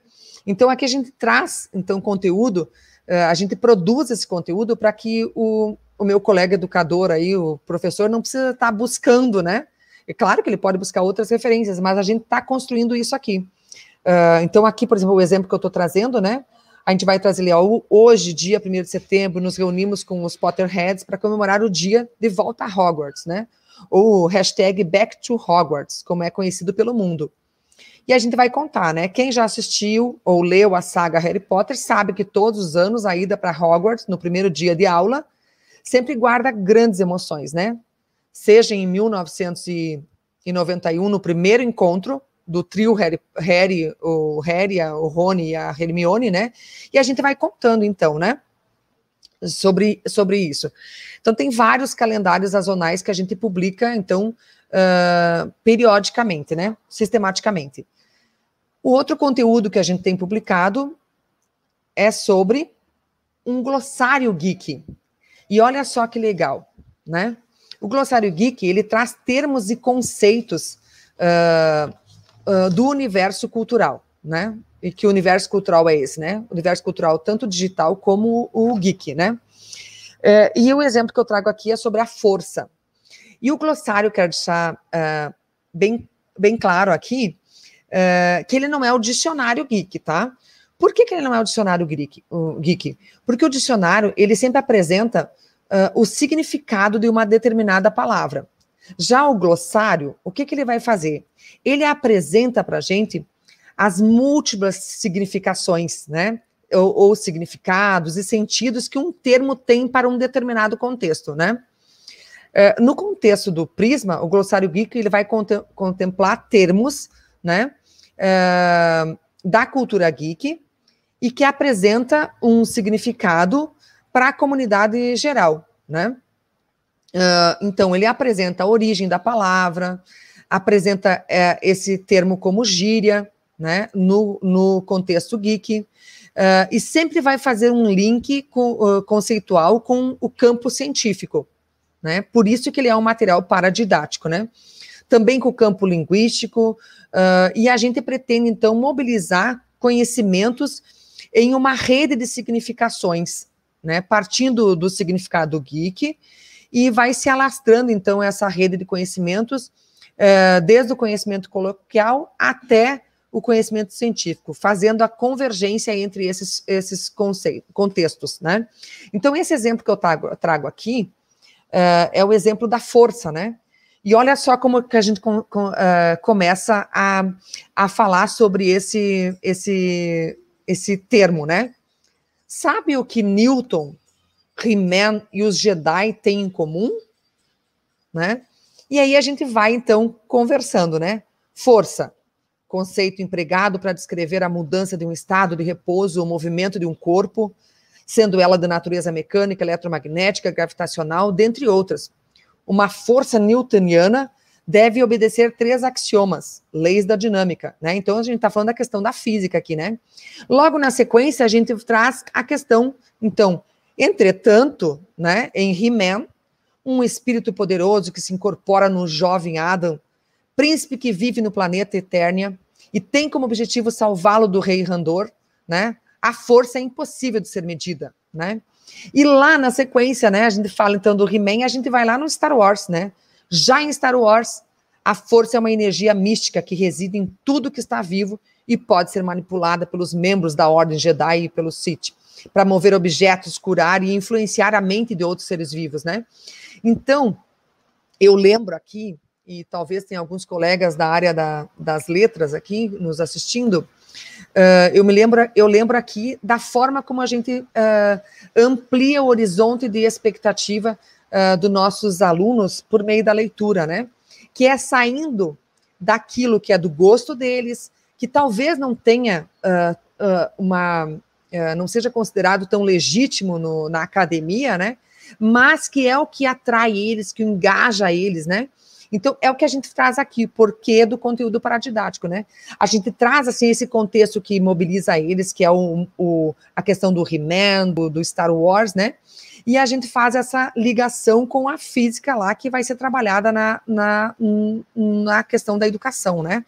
então, aqui a gente traz, então, conteúdo, uh, a gente produz esse conteúdo para que o, o meu colega educador aí, o professor, não precisa estar tá buscando, né? É claro que ele pode buscar outras referências, mas a gente está construindo isso aqui. Uh, então, aqui, por exemplo, o exemplo que eu estou trazendo, né? A gente vai trazer ó, hoje, dia 1 de setembro, nos reunimos com os Potterheads para comemorar o dia de volta a Hogwarts, né? Ou hashtag Back to Hogwarts, como é conhecido pelo mundo. E a gente vai contar, né? Quem já assistiu ou leu a saga Harry Potter sabe que todos os anos a ida para Hogwarts, no primeiro dia de aula, sempre guarda grandes emoções, né? Seja em 1991, no primeiro encontro do trio Harry, Harry, o Harry, o Rony e a Hermione, né? E a gente vai contando, então, né? Sobre, sobre isso. Então, tem vários calendários sazonais que a gente publica, então, uh, periodicamente, né? Sistematicamente. O outro conteúdo que a gente tem publicado é sobre um glossário geek. E olha só que legal, né? O glossário geek ele traz termos e conceitos uh, uh, do universo cultural, né? E que universo cultural é esse, né? Universo cultural tanto digital como o geek, né? Uh, e o exemplo que eu trago aqui é sobre a força. E o glossário, quero deixar uh, bem, bem claro aqui, uh, que ele não é o dicionário geek, tá? Por que, que ele não é o dicionário geek? O geek? Porque o dicionário, ele sempre apresenta o significado de uma determinada palavra. Já o glossário, o que, que ele vai fazer? Ele apresenta para a gente as múltiplas significações, né? Ou, ou, significados e sentidos que um termo tem para um determinado contexto, né? É, no contexto do Prisma, o glossário geek ele vai contemplar termos, né, é, da cultura geek e que apresenta um significado para a comunidade geral, né? Uh, então, ele apresenta a origem da palavra, apresenta é, esse termo como gíria, né, no, no contexto geek, uh, e sempre vai fazer um link com, uh, conceitual com o campo científico né? Por isso que ele é um material paradidático, né? Também com o campo linguístico, e a gente pretende, então, mobilizar conhecimentos em uma rede de significações, né? Partindo do significado geek, e vai se alastrando, então, essa rede de conhecimentos, uh, desde o conhecimento coloquial até o conhecimento científico, fazendo a convergência entre esses, esses conceitos, contextos, né? Então, esse exemplo que eu trago, trago aqui, uh, é o exemplo da força, né? E olha só como que a gente com, com, uh, começa a, a falar sobre esse, esse, esse termo, né? Sabe o que Newton, He-Man e os Jedi têm em comum? Né? E aí a gente vai, então, conversando, né? Força, conceito empregado para descrever a mudança de um estado de repouso ou movimento de um corpo, sendo ela de natureza mecânica, eletromagnética, gravitacional, dentre outras. Uma força newtoniana deve obedecer três axiomas, leis da dinâmica, né? Então a gente está falando da questão da física aqui, né? Logo na sequência a gente traz a questão, então, entretanto, né, em He-Man, um espírito poderoso que se incorpora no jovem Adam, príncipe que vive no planeta Eternia e tem como objetivo salvá-lo do rei Randor, né? A força é impossível de ser medida, né? E lá na sequência, né, a gente fala então do He-Man, a gente vai lá no Star Wars, né? Já em Star Wars, a força é uma energia mística que reside em tudo que está vivo e pode ser manipulada pelos membros da Ordem Jedi e pelo Sith para mover objetos, curar e influenciar a mente de outros seres vivos, né? Então, eu lembro aqui, e talvez tenha alguns colegas da área da, das letras aqui nos assistindo, Uh, eu me lembro, eu lembro aqui da forma como a gente uh, amplia o horizonte de expectativa uh, dos nossos alunos por meio da leitura, né? Que é saindo daquilo que é do gosto deles, que talvez não tenha uma, não seja considerado tão legítimo no, na academia, né? Mas que é o que atrai eles, que engaja eles, né? Então, é o que a gente traz aqui, porquê do conteúdo paradidático, né? A gente traz, assim, esse contexto que mobiliza eles, que é o, o a questão do He-Man, do, do Star Wars, né? E a gente faz essa ligação com a física lá, que vai ser trabalhada na, na, na questão da educação, né?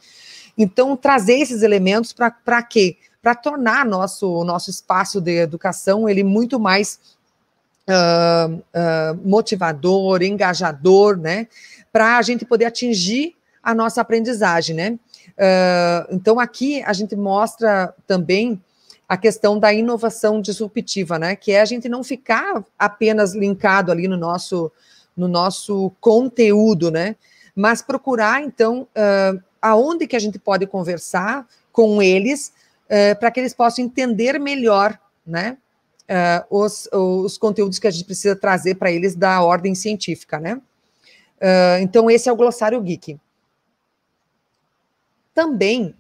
Então, trazer esses elementos para quê? Para tornar nosso, nosso espaço de educação ele muito mais uh, uh, motivador, engajador, né? para a gente poder atingir a nossa aprendizagem, né? Uh, então, aqui a gente mostra também a questão da inovação disruptiva, né? Que é a gente não ficar apenas linkado ali no nosso, no nosso conteúdo, né? Mas procurar, então, uh, aonde que a gente pode conversar com eles uh, para que eles possam entender melhor, né? os, os conteúdos que a gente precisa trazer para eles da ordem científica, né? Uh, então, esse é o glossário geek. Também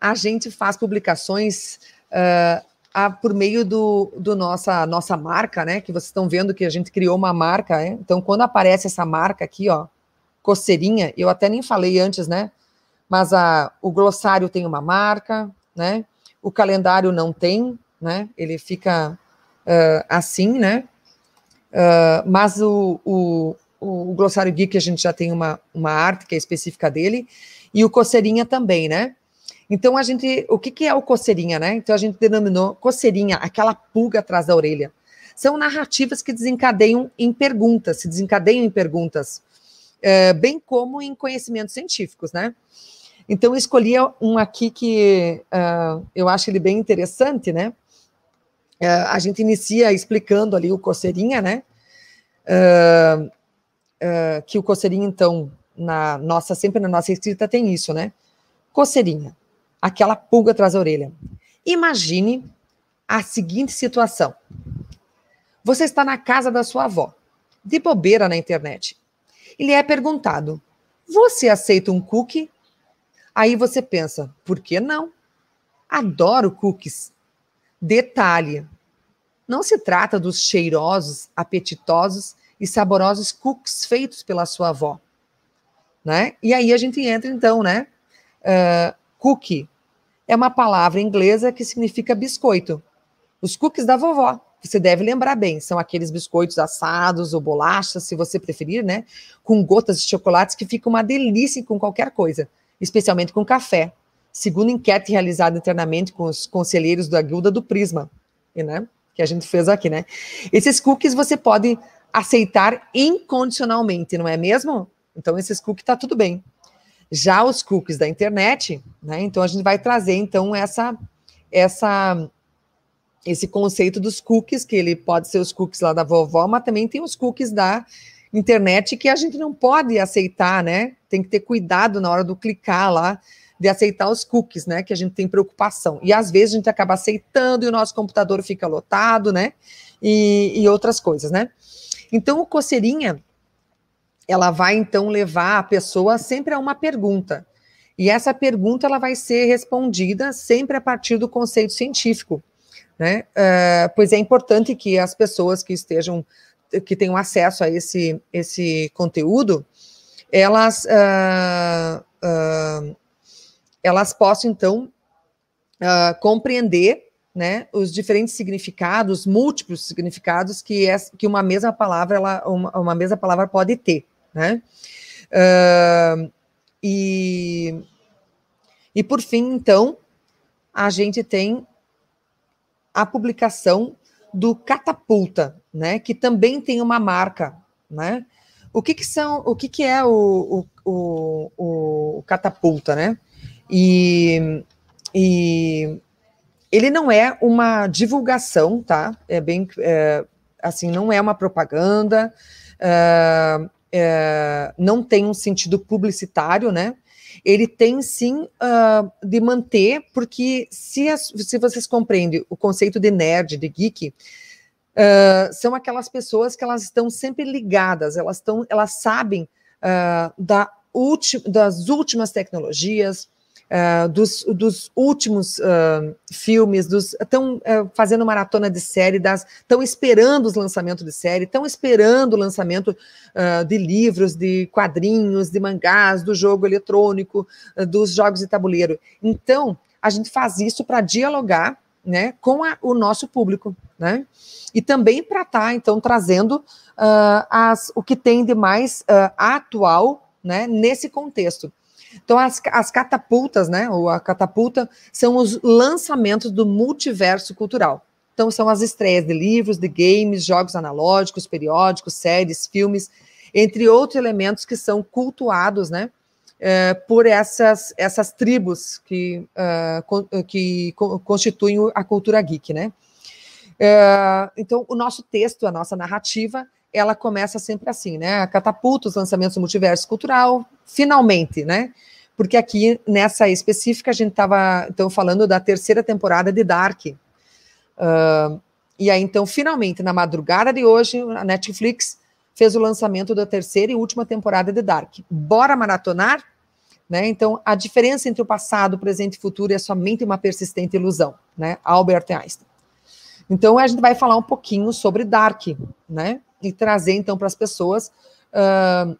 a gente faz publicações uh, a, por meio do, do, nossa nossa marca, né? Que vocês estão vendo que a gente criou uma marca, né? Então, quando aparece essa marca aqui, ó, coceirinha, eu até nem falei antes, né? Mas a, o glossário tem uma marca, né? O calendário não tem, né? Ele fica uh, assim, né? Uh, mas o, o, o, Glossário Geek, a gente já tem uma, uma arte que é específica dele, e o Coceirinha também, né? Então, a gente, o que, que é o coceirinha, né? Então, a gente denominou coceirinha, aquela pulga atrás da orelha. São narrativas que desencadeiam em perguntas, se desencadeiam em perguntas, é, bem como em conhecimentos científicos, né? Então, eu escolhi um aqui que uh, eu acho ele bem interessante, né? Uh, a gente inicia explicando ali o coceirinha, né? Uh, que o coceirinho, então, na nossa, sempre na nossa escrita tem isso, né? Coceirinha, aquela pulga atrás da orelha. Imagine a seguinte situação. Você está na casa da sua avó, de bobeira na internet. E lhe é perguntado: Você aceita um cookie? Aí você pensa: Por que não? Adoro cookies. Detalhe: não se trata dos cheirosos, apetitosos e saborosos cookies feitos pela sua avó. Né? E aí a gente entra, então, né? Uh, cookie é uma palavra inglesa que significa biscoito. Os cookies da vovó, você deve lembrar bem, são aqueles biscoitos assados ou bolachas, se você preferir, né? Com gotas de chocolates que fica uma delícia com qualquer coisa, especialmente com café. Segundo enquete realizada internamente com os conselheiros da Guilda do Prisma, né? Que a gente fez aqui, né? Esses cookies você pode aceitar incondicionalmente, não é mesmo? Então, esses cookies tá tudo bem. Já os cookies da internet, né? Então a gente vai trazer então essa essa esse conceito dos cookies, que ele pode ser os cookies lá da vovó, mas também tem os cookies da internet que a gente não pode aceitar, né? Tem que ter cuidado na hora do clicar lá de aceitar os cookies, né? Que a gente tem preocupação. E às vezes a gente acaba aceitando e o nosso computador fica lotado, né? E, e outras coisas, né? Então, o coceirinha, ela vai então levar a pessoa sempre a uma pergunta. E essa pergunta ela vai ser respondida sempre a partir do conceito científico, né? Uh, pois é importante que as pessoas que estejam, que tenham acesso a esse, esse conteúdo, elas, uh, uh, elas possam então compreender né, os diferentes significados, múltiplos significados que, é, que uma mesma palavra, ela, uma, uma mesma palavra pode ter, né? Uh, e, E por fim, então, a gente tem a publicação do Catapulta, né, que também tem uma marca, né? O que, que são, o que, que é o, o, o, o Catapulta, né? E, e ele não é uma divulgação, tá? É bem, é, assim, não é uma propaganda, é, é, não tem um sentido publicitário, né? Ele tem sim uh, de manter, porque se, as, se vocês compreendem o conceito de nerd, de geek, uh, são aquelas pessoas que elas estão sempre ligadas, elas, estão, elas sabem uh, da ulti, das últimas tecnologias, uh, dos, dos, últimos filmes, estão fazendo maratona de série, estão esperando os lançamentos de série, estão esperando o lançamento de livros, de quadrinhos, de mangás, do jogo eletrônico, dos jogos de tabuleiro. Então, a gente faz isso para dialogar né, com a, o nosso público, né? E também para estar, tá, então, trazendo as, o que tem de mais atual né, nesse contexto. Então, as, as catapultas, né, ou a catapulta, são os lançamentos do multiverso cultural. Então, são as estreias de livros, de games, jogos analógicos, periódicos, séries, filmes, entre outros elementos que são cultuados, né, é, por essas, essas tribos que, uh, que constituem a cultura geek, né. É, então, o nosso texto, a nossa narrativa, ela começa sempre assim, né? Catapulta os lançamentos do multiverso cultural, finalmente, né? Porque aqui, nessa específica, a gente estava então falando da terceira temporada de Dark. Uh, e aí, então, finalmente, na madrugada de hoje, a Netflix fez o lançamento da terceira e última temporada de Dark. Bora maratonar? Né? Então, a diferença entre o passado, presente e futuro é somente uma persistente ilusão, né? Albert Einstein. Então, a gente vai falar um pouquinho sobre Dark, né? e trazer então para as pessoas uh,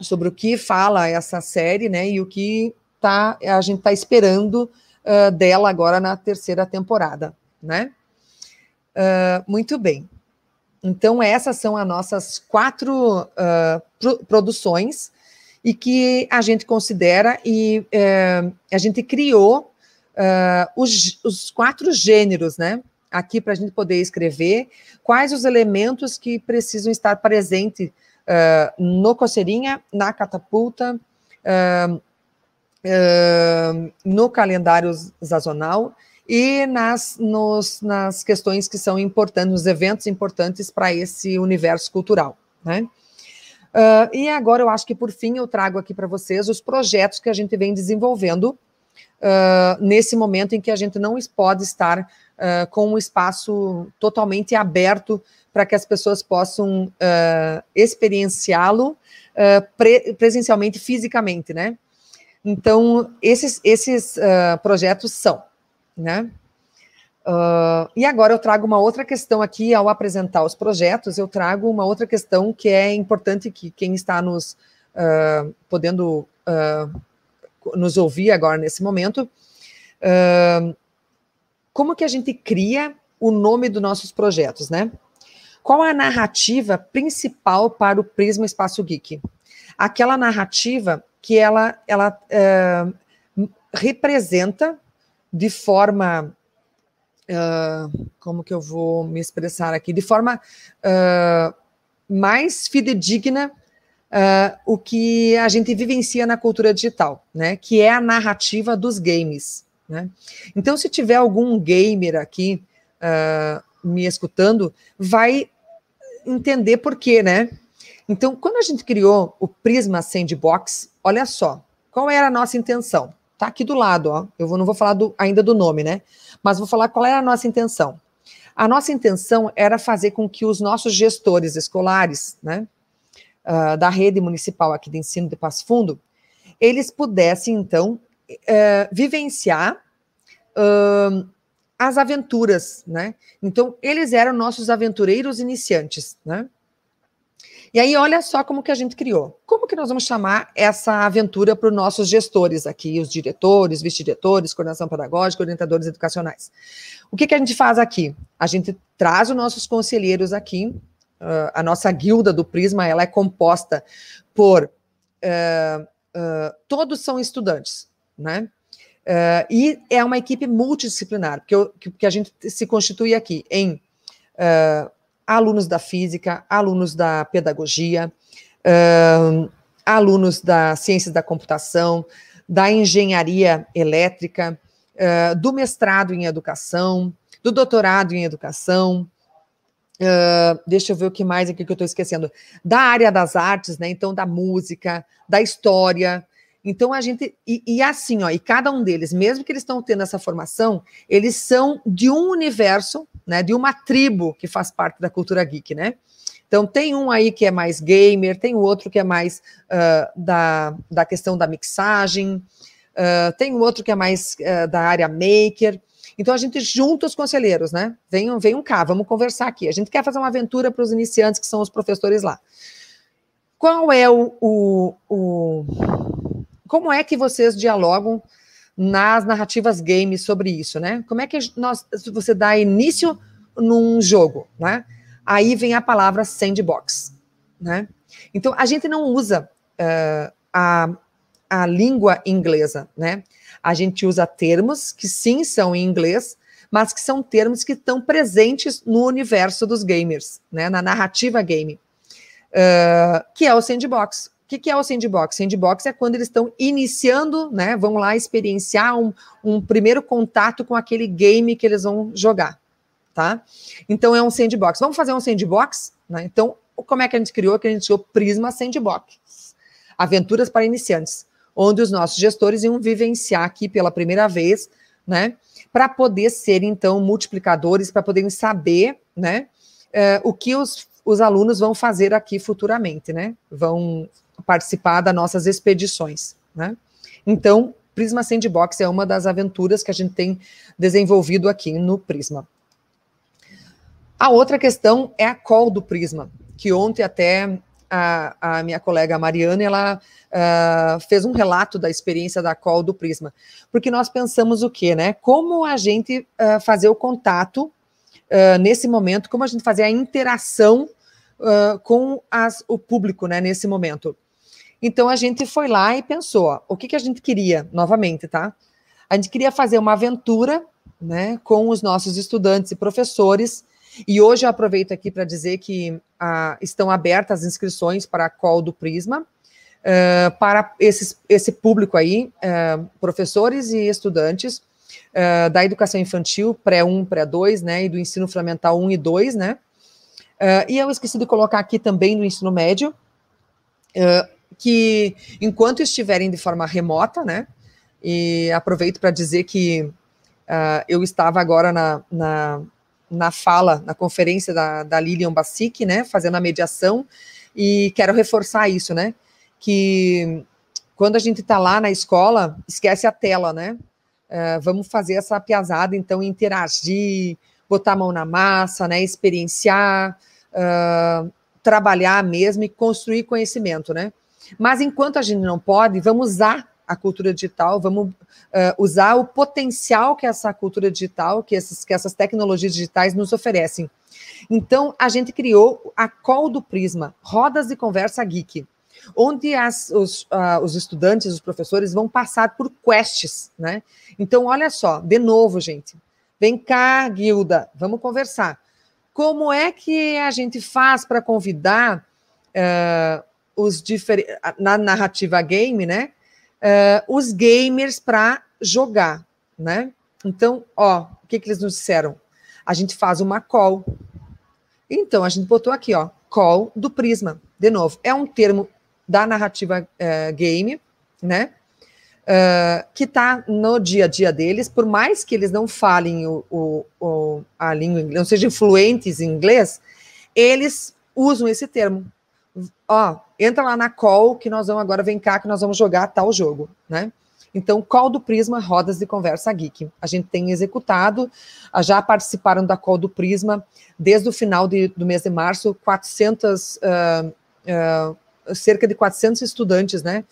sobre o que fala essa série, né? E o que tá, a gente está esperando uh, dela agora na terceira temporada, né? Uh, muito bem. Então, essas são as nossas quatro pro produções e que a gente considera e eh, a gente criou os, os quatro gêneros, né? aqui para a gente poder escrever quais os elementos que precisam estar presentes uh, no coceirinha, na catapulta, no calendário sazonal e nas, nos, nas questões que são importantes, nos eventos importantes para esse universo cultural, né? Uh, e agora eu acho que por fim eu trago aqui para vocês os projetos que a gente vem desenvolvendo uh, nesse momento em que a gente não pode estar uh, com um espaço totalmente aberto para que as pessoas possam experienciá-lo pre presencialmente, fisicamente, né? Então, esses, esses projetos são, né? E agora eu trago uma outra questão aqui, ao apresentar os projetos, eu trago uma outra questão que é importante que quem está nos podendo nos ouvir agora nesse momento, Uh, como que a gente cria o nome dos nossos projetos, né? Qual a narrativa principal para o Prisma Espaço Geek? Aquela narrativa que ela, ela representa de forma. Como que eu vou me expressar aqui? De forma uh, mais fidedigna uh, o que a gente vivencia na cultura digital, né? Que é a narrativa dos games. Né? Então, se tiver algum gamer aqui uh, me escutando, vai entender por quê, né? Então, quando a gente criou o Prisma Sandbox, olha só, qual era a nossa intenção? Tá aqui do lado, ó. Eu não vou falar do, ainda do nome, né? Mas vou falar qual era a nossa intenção. A nossa intenção era fazer com que os nossos gestores escolares, né, uh, da rede municipal aqui de ensino de Passo Fundo, eles pudessem, então, uh, vivenciar uh, as aventuras, né? Então, eles eram nossos aventureiros iniciantes, né? E aí, olha só como que a gente criou. Como que nós vamos chamar essa aventura para os nossos gestores aqui, os diretores, vice-diretores, coordenação pedagógica, orientadores educacionais? O que, que a gente faz aqui? A gente traz os nossos conselheiros aqui, uh, a nossa guilda do Prisma, ela é composta por... Uh, uh, todos são estudantes, né? Uh, e é uma equipe multidisciplinar, porque, eu, que, a gente se constitui aqui em uh, alunos da física, alunos da pedagogia, uh, alunos da ciências da computação, da engenharia elétrica, do mestrado em educação, do doutorado em educação, Uh, deixa eu ver o que mais aqui que eu estou esquecendo. Da área das artes, né? Então, da música, da história, então a gente e, e, assim, ó, e cada um deles, mesmo que eles estão tendo essa formação, eles são de um universo, né, de uma tribo que faz parte da cultura geek, né? Então tem um aí que é mais gamer, tem o outro que é mais uh, da, da questão da mixagem, uh, tem o outro que é mais uh, da área maker. Então a gente junta os conselheiros, né? Venham, venham cá, vamos conversar aqui. A gente quer fazer uma aventura para os iniciantes que são os professores lá. Qual é o, o, o como é que vocês dialogam nas narrativas games sobre isso, né? Como é que nós, você dá início num jogo, né? Aí vem a palavra sandbox, né? Então, a gente não usa uh, a, a língua inglesa, né? A gente usa termos que sim são em inglês, mas que são termos que estão presentes no universo dos gamers, né? Na narrativa game, uh, que é o sandbox que, que é o sandbox? Sandbox é quando eles estão iniciando, né? Vão lá experienciar um, um primeiro contato com aquele game que eles vão jogar, tá? Então é um sandbox. Vamos fazer um sandbox? Né? Então, como é que a gente criou? Que a gente criou Prisma Sandbox. Aventuras para iniciantes, onde os nossos gestores iam vivenciar aqui pela primeira vez, né? Para poder ser, então, multiplicadores, para poderem saber, né? Uh, o que os, os alunos vão fazer aqui futuramente, né? Vão participar das nossas expedições, né? Então, Prisma Sandbox é uma das aventuras que a gente tem desenvolvido aqui no Prisma. A outra questão é a call do Prisma, que ontem até a, a minha colega Mariana, ela uh, fez um relato da experiência da call do Prisma, porque nós pensamos o quê, né? Como a gente uh, fazer o contato uh, nesse momento, como a gente fazer a interação com as, o público, né, nesse momento. Então a gente foi lá e pensou, ó, o que, que a gente queria, novamente, tá? A gente queria fazer uma aventura, né, com os nossos estudantes e professores. E hoje eu aproveito aqui para dizer que ah, estão abertas as inscrições para a Call do Prisma, uh, para esses, esse público aí, uh, professores e estudantes uh, da educação infantil, pré-1, pré-2, né, e do ensino fundamental 1 e 2, né. E eu esqueci de colocar aqui também no ensino médio, que enquanto estiverem de forma remota, né? E aproveito para dizer que uh, eu estava agora na, na, na, fala, na conferência da, da Lilian Bassic, né? Fazendo a mediação, e quero reforçar isso, né? Que quando a gente está lá na escola, esquece a tela, né? Uh, vamos fazer essa piazada, então, interagir, botar a mão na massa, né? Experienciar, trabalhar mesmo e construir conhecimento, né? Mas enquanto a gente não pode, vamos usar a cultura digital, vamos uh, usar o potencial que essa cultura digital, que, esses, que essas tecnologias digitais nos oferecem. Então, a gente criou a Call do Prisma, Rodas de Conversa Geek, onde as, os, uh, os estudantes, os professores vão passar por quests, né? Então, olha só, de novo, gente, vem cá, Guilda, vamos conversar. Como é que a gente faz para convidar uh, os na narrativa game, né? Uh, os gamers para jogar, né? Então, ó, o que, que eles nos disseram? A gente faz uma call. Então, a gente botou aqui, ó, call do Prisma. De novo, é um termo da narrativa uh, game, né? Uh, que está no dia a dia deles, por mais que eles não falem o, o, o, a língua inglesa, não sejam fluentes em inglês, eles usam esse termo ó, entra lá na call que nós vamos agora, vem cá que nós vamos jogar tal jogo, né? Então, call do Prisma, rodas de conversa geek. A gente tem executado, já participaram da call do Prisma desde o final de, do mês de março, 400, uh, uh, cerca de 400 estudantes, né?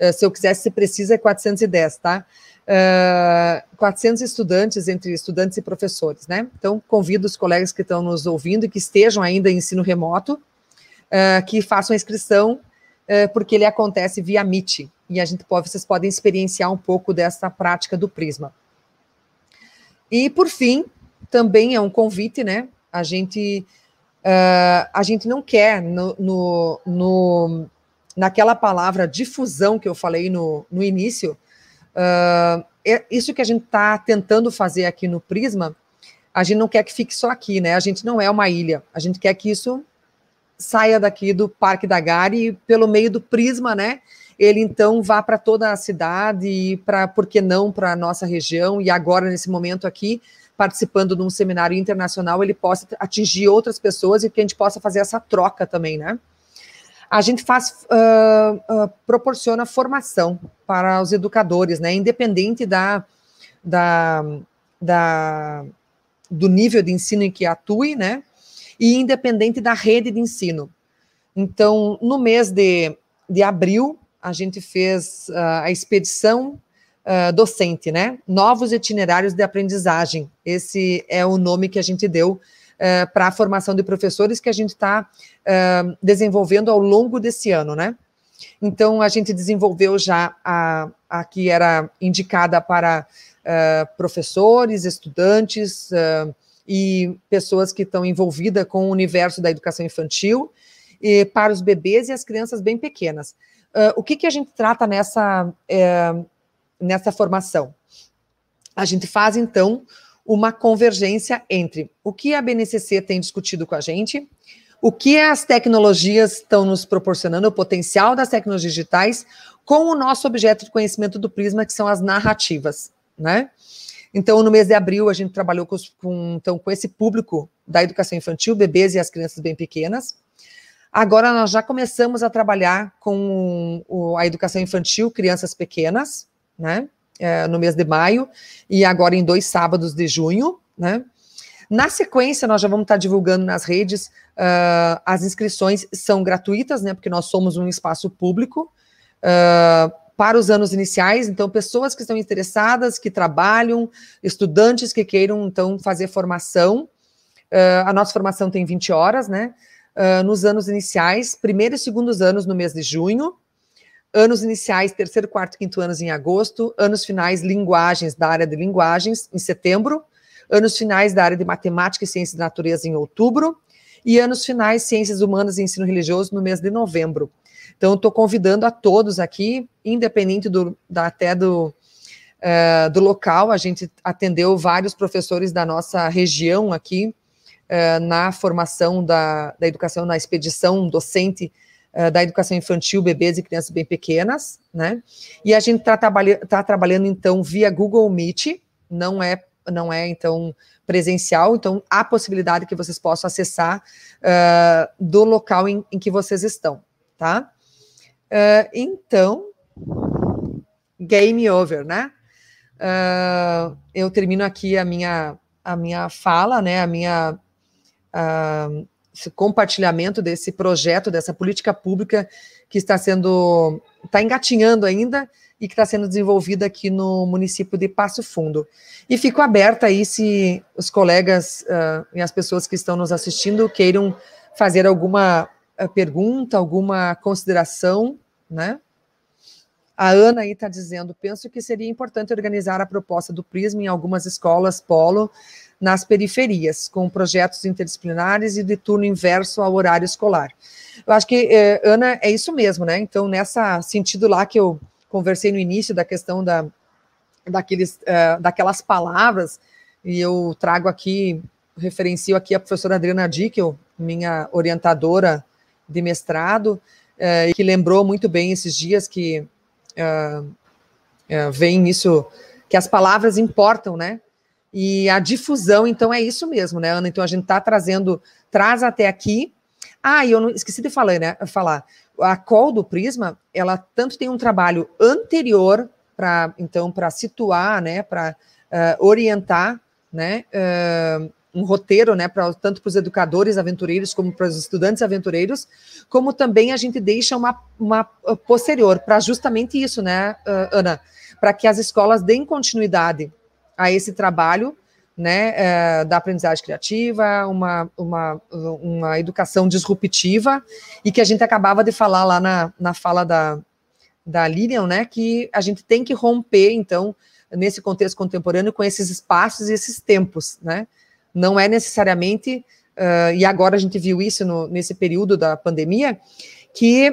Uh, se eu quisesse ser precisa, é 410, tá? Uh, 400 estudantes, entre estudantes e professores, né? Então, convido os colegas que estão nos ouvindo e que estejam ainda em ensino remoto, uh, que façam a inscrição uh, porque ele acontece via Meet, e a gente pode, vocês podem experienciar um pouco dessa prática do Prisma. E, por fim, também é um convite, né? A gente, a gente não quer, no, no, no, naquela palavra difusão que eu falei no, no início, uh, é isso que a gente está tentando fazer aqui no Prisma, a gente não quer que fique só aqui, né? A gente não é uma ilha, a gente quer que isso saia daqui do Parque da Gare e pelo meio do Prisma, né? Ele então vá para toda a cidade e para, por que não, para a nossa região e agora nesse momento aqui participando de um seminário internacional, ele possa atingir outras pessoas e que a gente possa fazer essa troca também, né? A gente faz, uh, uh, proporciona formação para os educadores, né? Independente da, da, da, do nível de ensino em que atue, né? E independente da rede de ensino. Então, no mês de, de abril, a gente fez uh, a expedição docente, né? Novos itinerários de aprendizagem. Esse é o nome que a gente deu uh, para a formação de professores que a gente está uh, desenvolvendo ao longo desse ano, né? Então, a gente desenvolveu já a, a que era indicada para professores, estudantes e pessoas que estão envolvidas com o universo da educação infantil, e para os bebês e as crianças bem pequenas. o que, que a gente trata nessa, nessa formação. A gente faz, então, uma convergência entre o que a BNCC tem discutido com a gente, o que as tecnologias estão nos proporcionando, o potencial das tecnologias digitais, com o nosso objeto de conhecimento do Prisma, que são as narrativas, né? Então, no mês de abril, a gente trabalhou com, com, então, com esse público da educação infantil, bebês e as crianças bem pequenas. Agora, nós já começamos a trabalhar com o, a educação infantil, crianças pequenas, né? É, no mês de maio, e agora em dois sábados de junho, né? Na sequência, nós já vamos estar divulgando nas redes, uh, as inscrições são gratuitas, né? Porque nós somos um espaço público. Uh, para os anos iniciais, então, pessoas que estão interessadas, que trabalham, estudantes que queiram, então, fazer formação. Uh, a nossa formação tem 20 horas, né? nos anos iniciais, primeiro e segundos anos no mês de junho, anos iniciais, terceiro, quarto, quinto anos em agosto, anos finais, linguagens da área de linguagens em setembro, anos finais da área de matemática e ciências da natureza em outubro, e anos finais, ciências humanas e ensino religioso no mês de novembro. Então, estou convidando a todos aqui, independente do, da, até do, uh, do local, a gente atendeu vários professores da nossa região aqui, uh, na formação da, da educação, na expedição docente eh, da educação infantil, bebês e crianças bem pequenas, né? E a gente está trabalha, tá trabalhando, então, via Google Meet, não é, não é, então, presencial, então há possibilidade que vocês possam acessar uh, do local em, em, que vocês estão, tá? Uh, então, game over, né? Uh, eu termino aqui a minha, a minha fala, né? A minha esse compartilhamento desse projeto, dessa política pública que está sendo, está engatinhando ainda e que está sendo desenvolvida aqui no município de Passo Fundo. E fico aberta aí se os colegas uh, e as pessoas que estão nos assistindo queiram fazer alguma uh, pergunta, alguma consideração, né? A Ana aí está dizendo, penso que seria importante organizar a proposta do Prisma em algumas escolas polo nas periferias, com projetos interdisciplinares e de turno inverso ao horário escolar. Eu acho que, eh, Ana, é isso mesmo, né? Então, nessa sentido lá que eu conversei no início da questão da, daqueles, uh, daquelas palavras, e eu trago aqui, referencio aqui a professora Adriana Dickel, minha orientadora de mestrado, uh, que lembrou muito bem esses dias que uh, vem isso, que as palavras importam, né? E a difusão, então, é isso mesmo, né, Ana? Então, a gente está trazendo, traz até aqui. Ah, e eu não esqueci de falar, né? Falar. A call do Prisma, ela tanto tem um trabalho anterior para, então, para situar, né, para uh, orientar, né, uh, um roteiro, né, tanto para os educadores aventureiros como para os estudantes aventureiros, como também a gente deixa uma, uma posterior para justamente isso, né, Ana, para que as escolas deem continuidade a esse trabalho né, é, da aprendizagem criativa, uma, uma, uma educação disruptiva, e que a gente acabava de falar lá na, na fala da, da Lilian, né, que a gente tem que romper, então, nesse contexto contemporâneo, com esses espaços e esses tempos, né, não é necessariamente, uh, e agora a gente viu isso no, nesse período da pandemia, que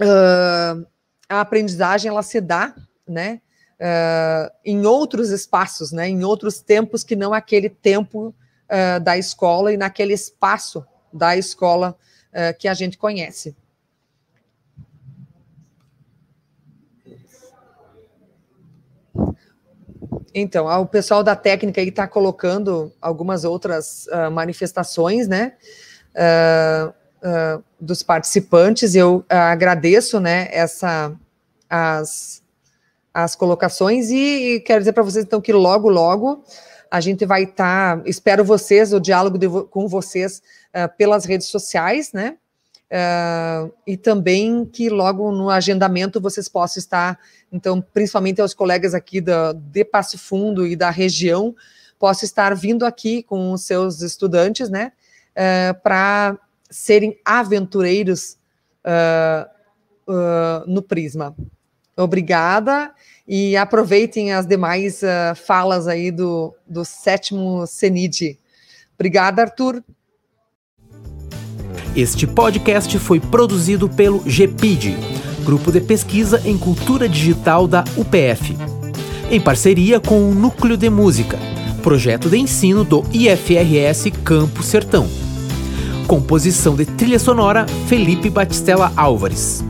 uh, a aprendizagem, ela se dá, né, uh, em outros espaços, né, em outros tempos que não aquele tempo da escola e naquele espaço da escola que a gente conhece. Então, o pessoal da técnica aí está colocando algumas outras uh, manifestações, né, uh, uh, dos participantes. Eu agradeço, né, essa, as, as colocações e, e quero dizer para vocês, então, que logo, logo a gente vai estar, tá, espero vocês, o diálogo de, com vocês pelas redes sociais, né, Uh, e também que logo no agendamento vocês possam estar, então, principalmente aos colegas aqui da, de Passo Fundo e da região, possam estar vindo aqui com os seus estudantes, né, uh, para serem aventureiros uh, no Prisma. Obrigada e aproveitem as demais falas aí do, do sétimo CENID. Obrigada, Arthur. Este podcast foi produzido pelo GPID, Grupo de Pesquisa em Cultura Digital da UPF, em parceria com o Núcleo de Música, projeto de ensino do IFRS Campo Sertão. Composição de trilha sonora Felipe Batistella Álvares.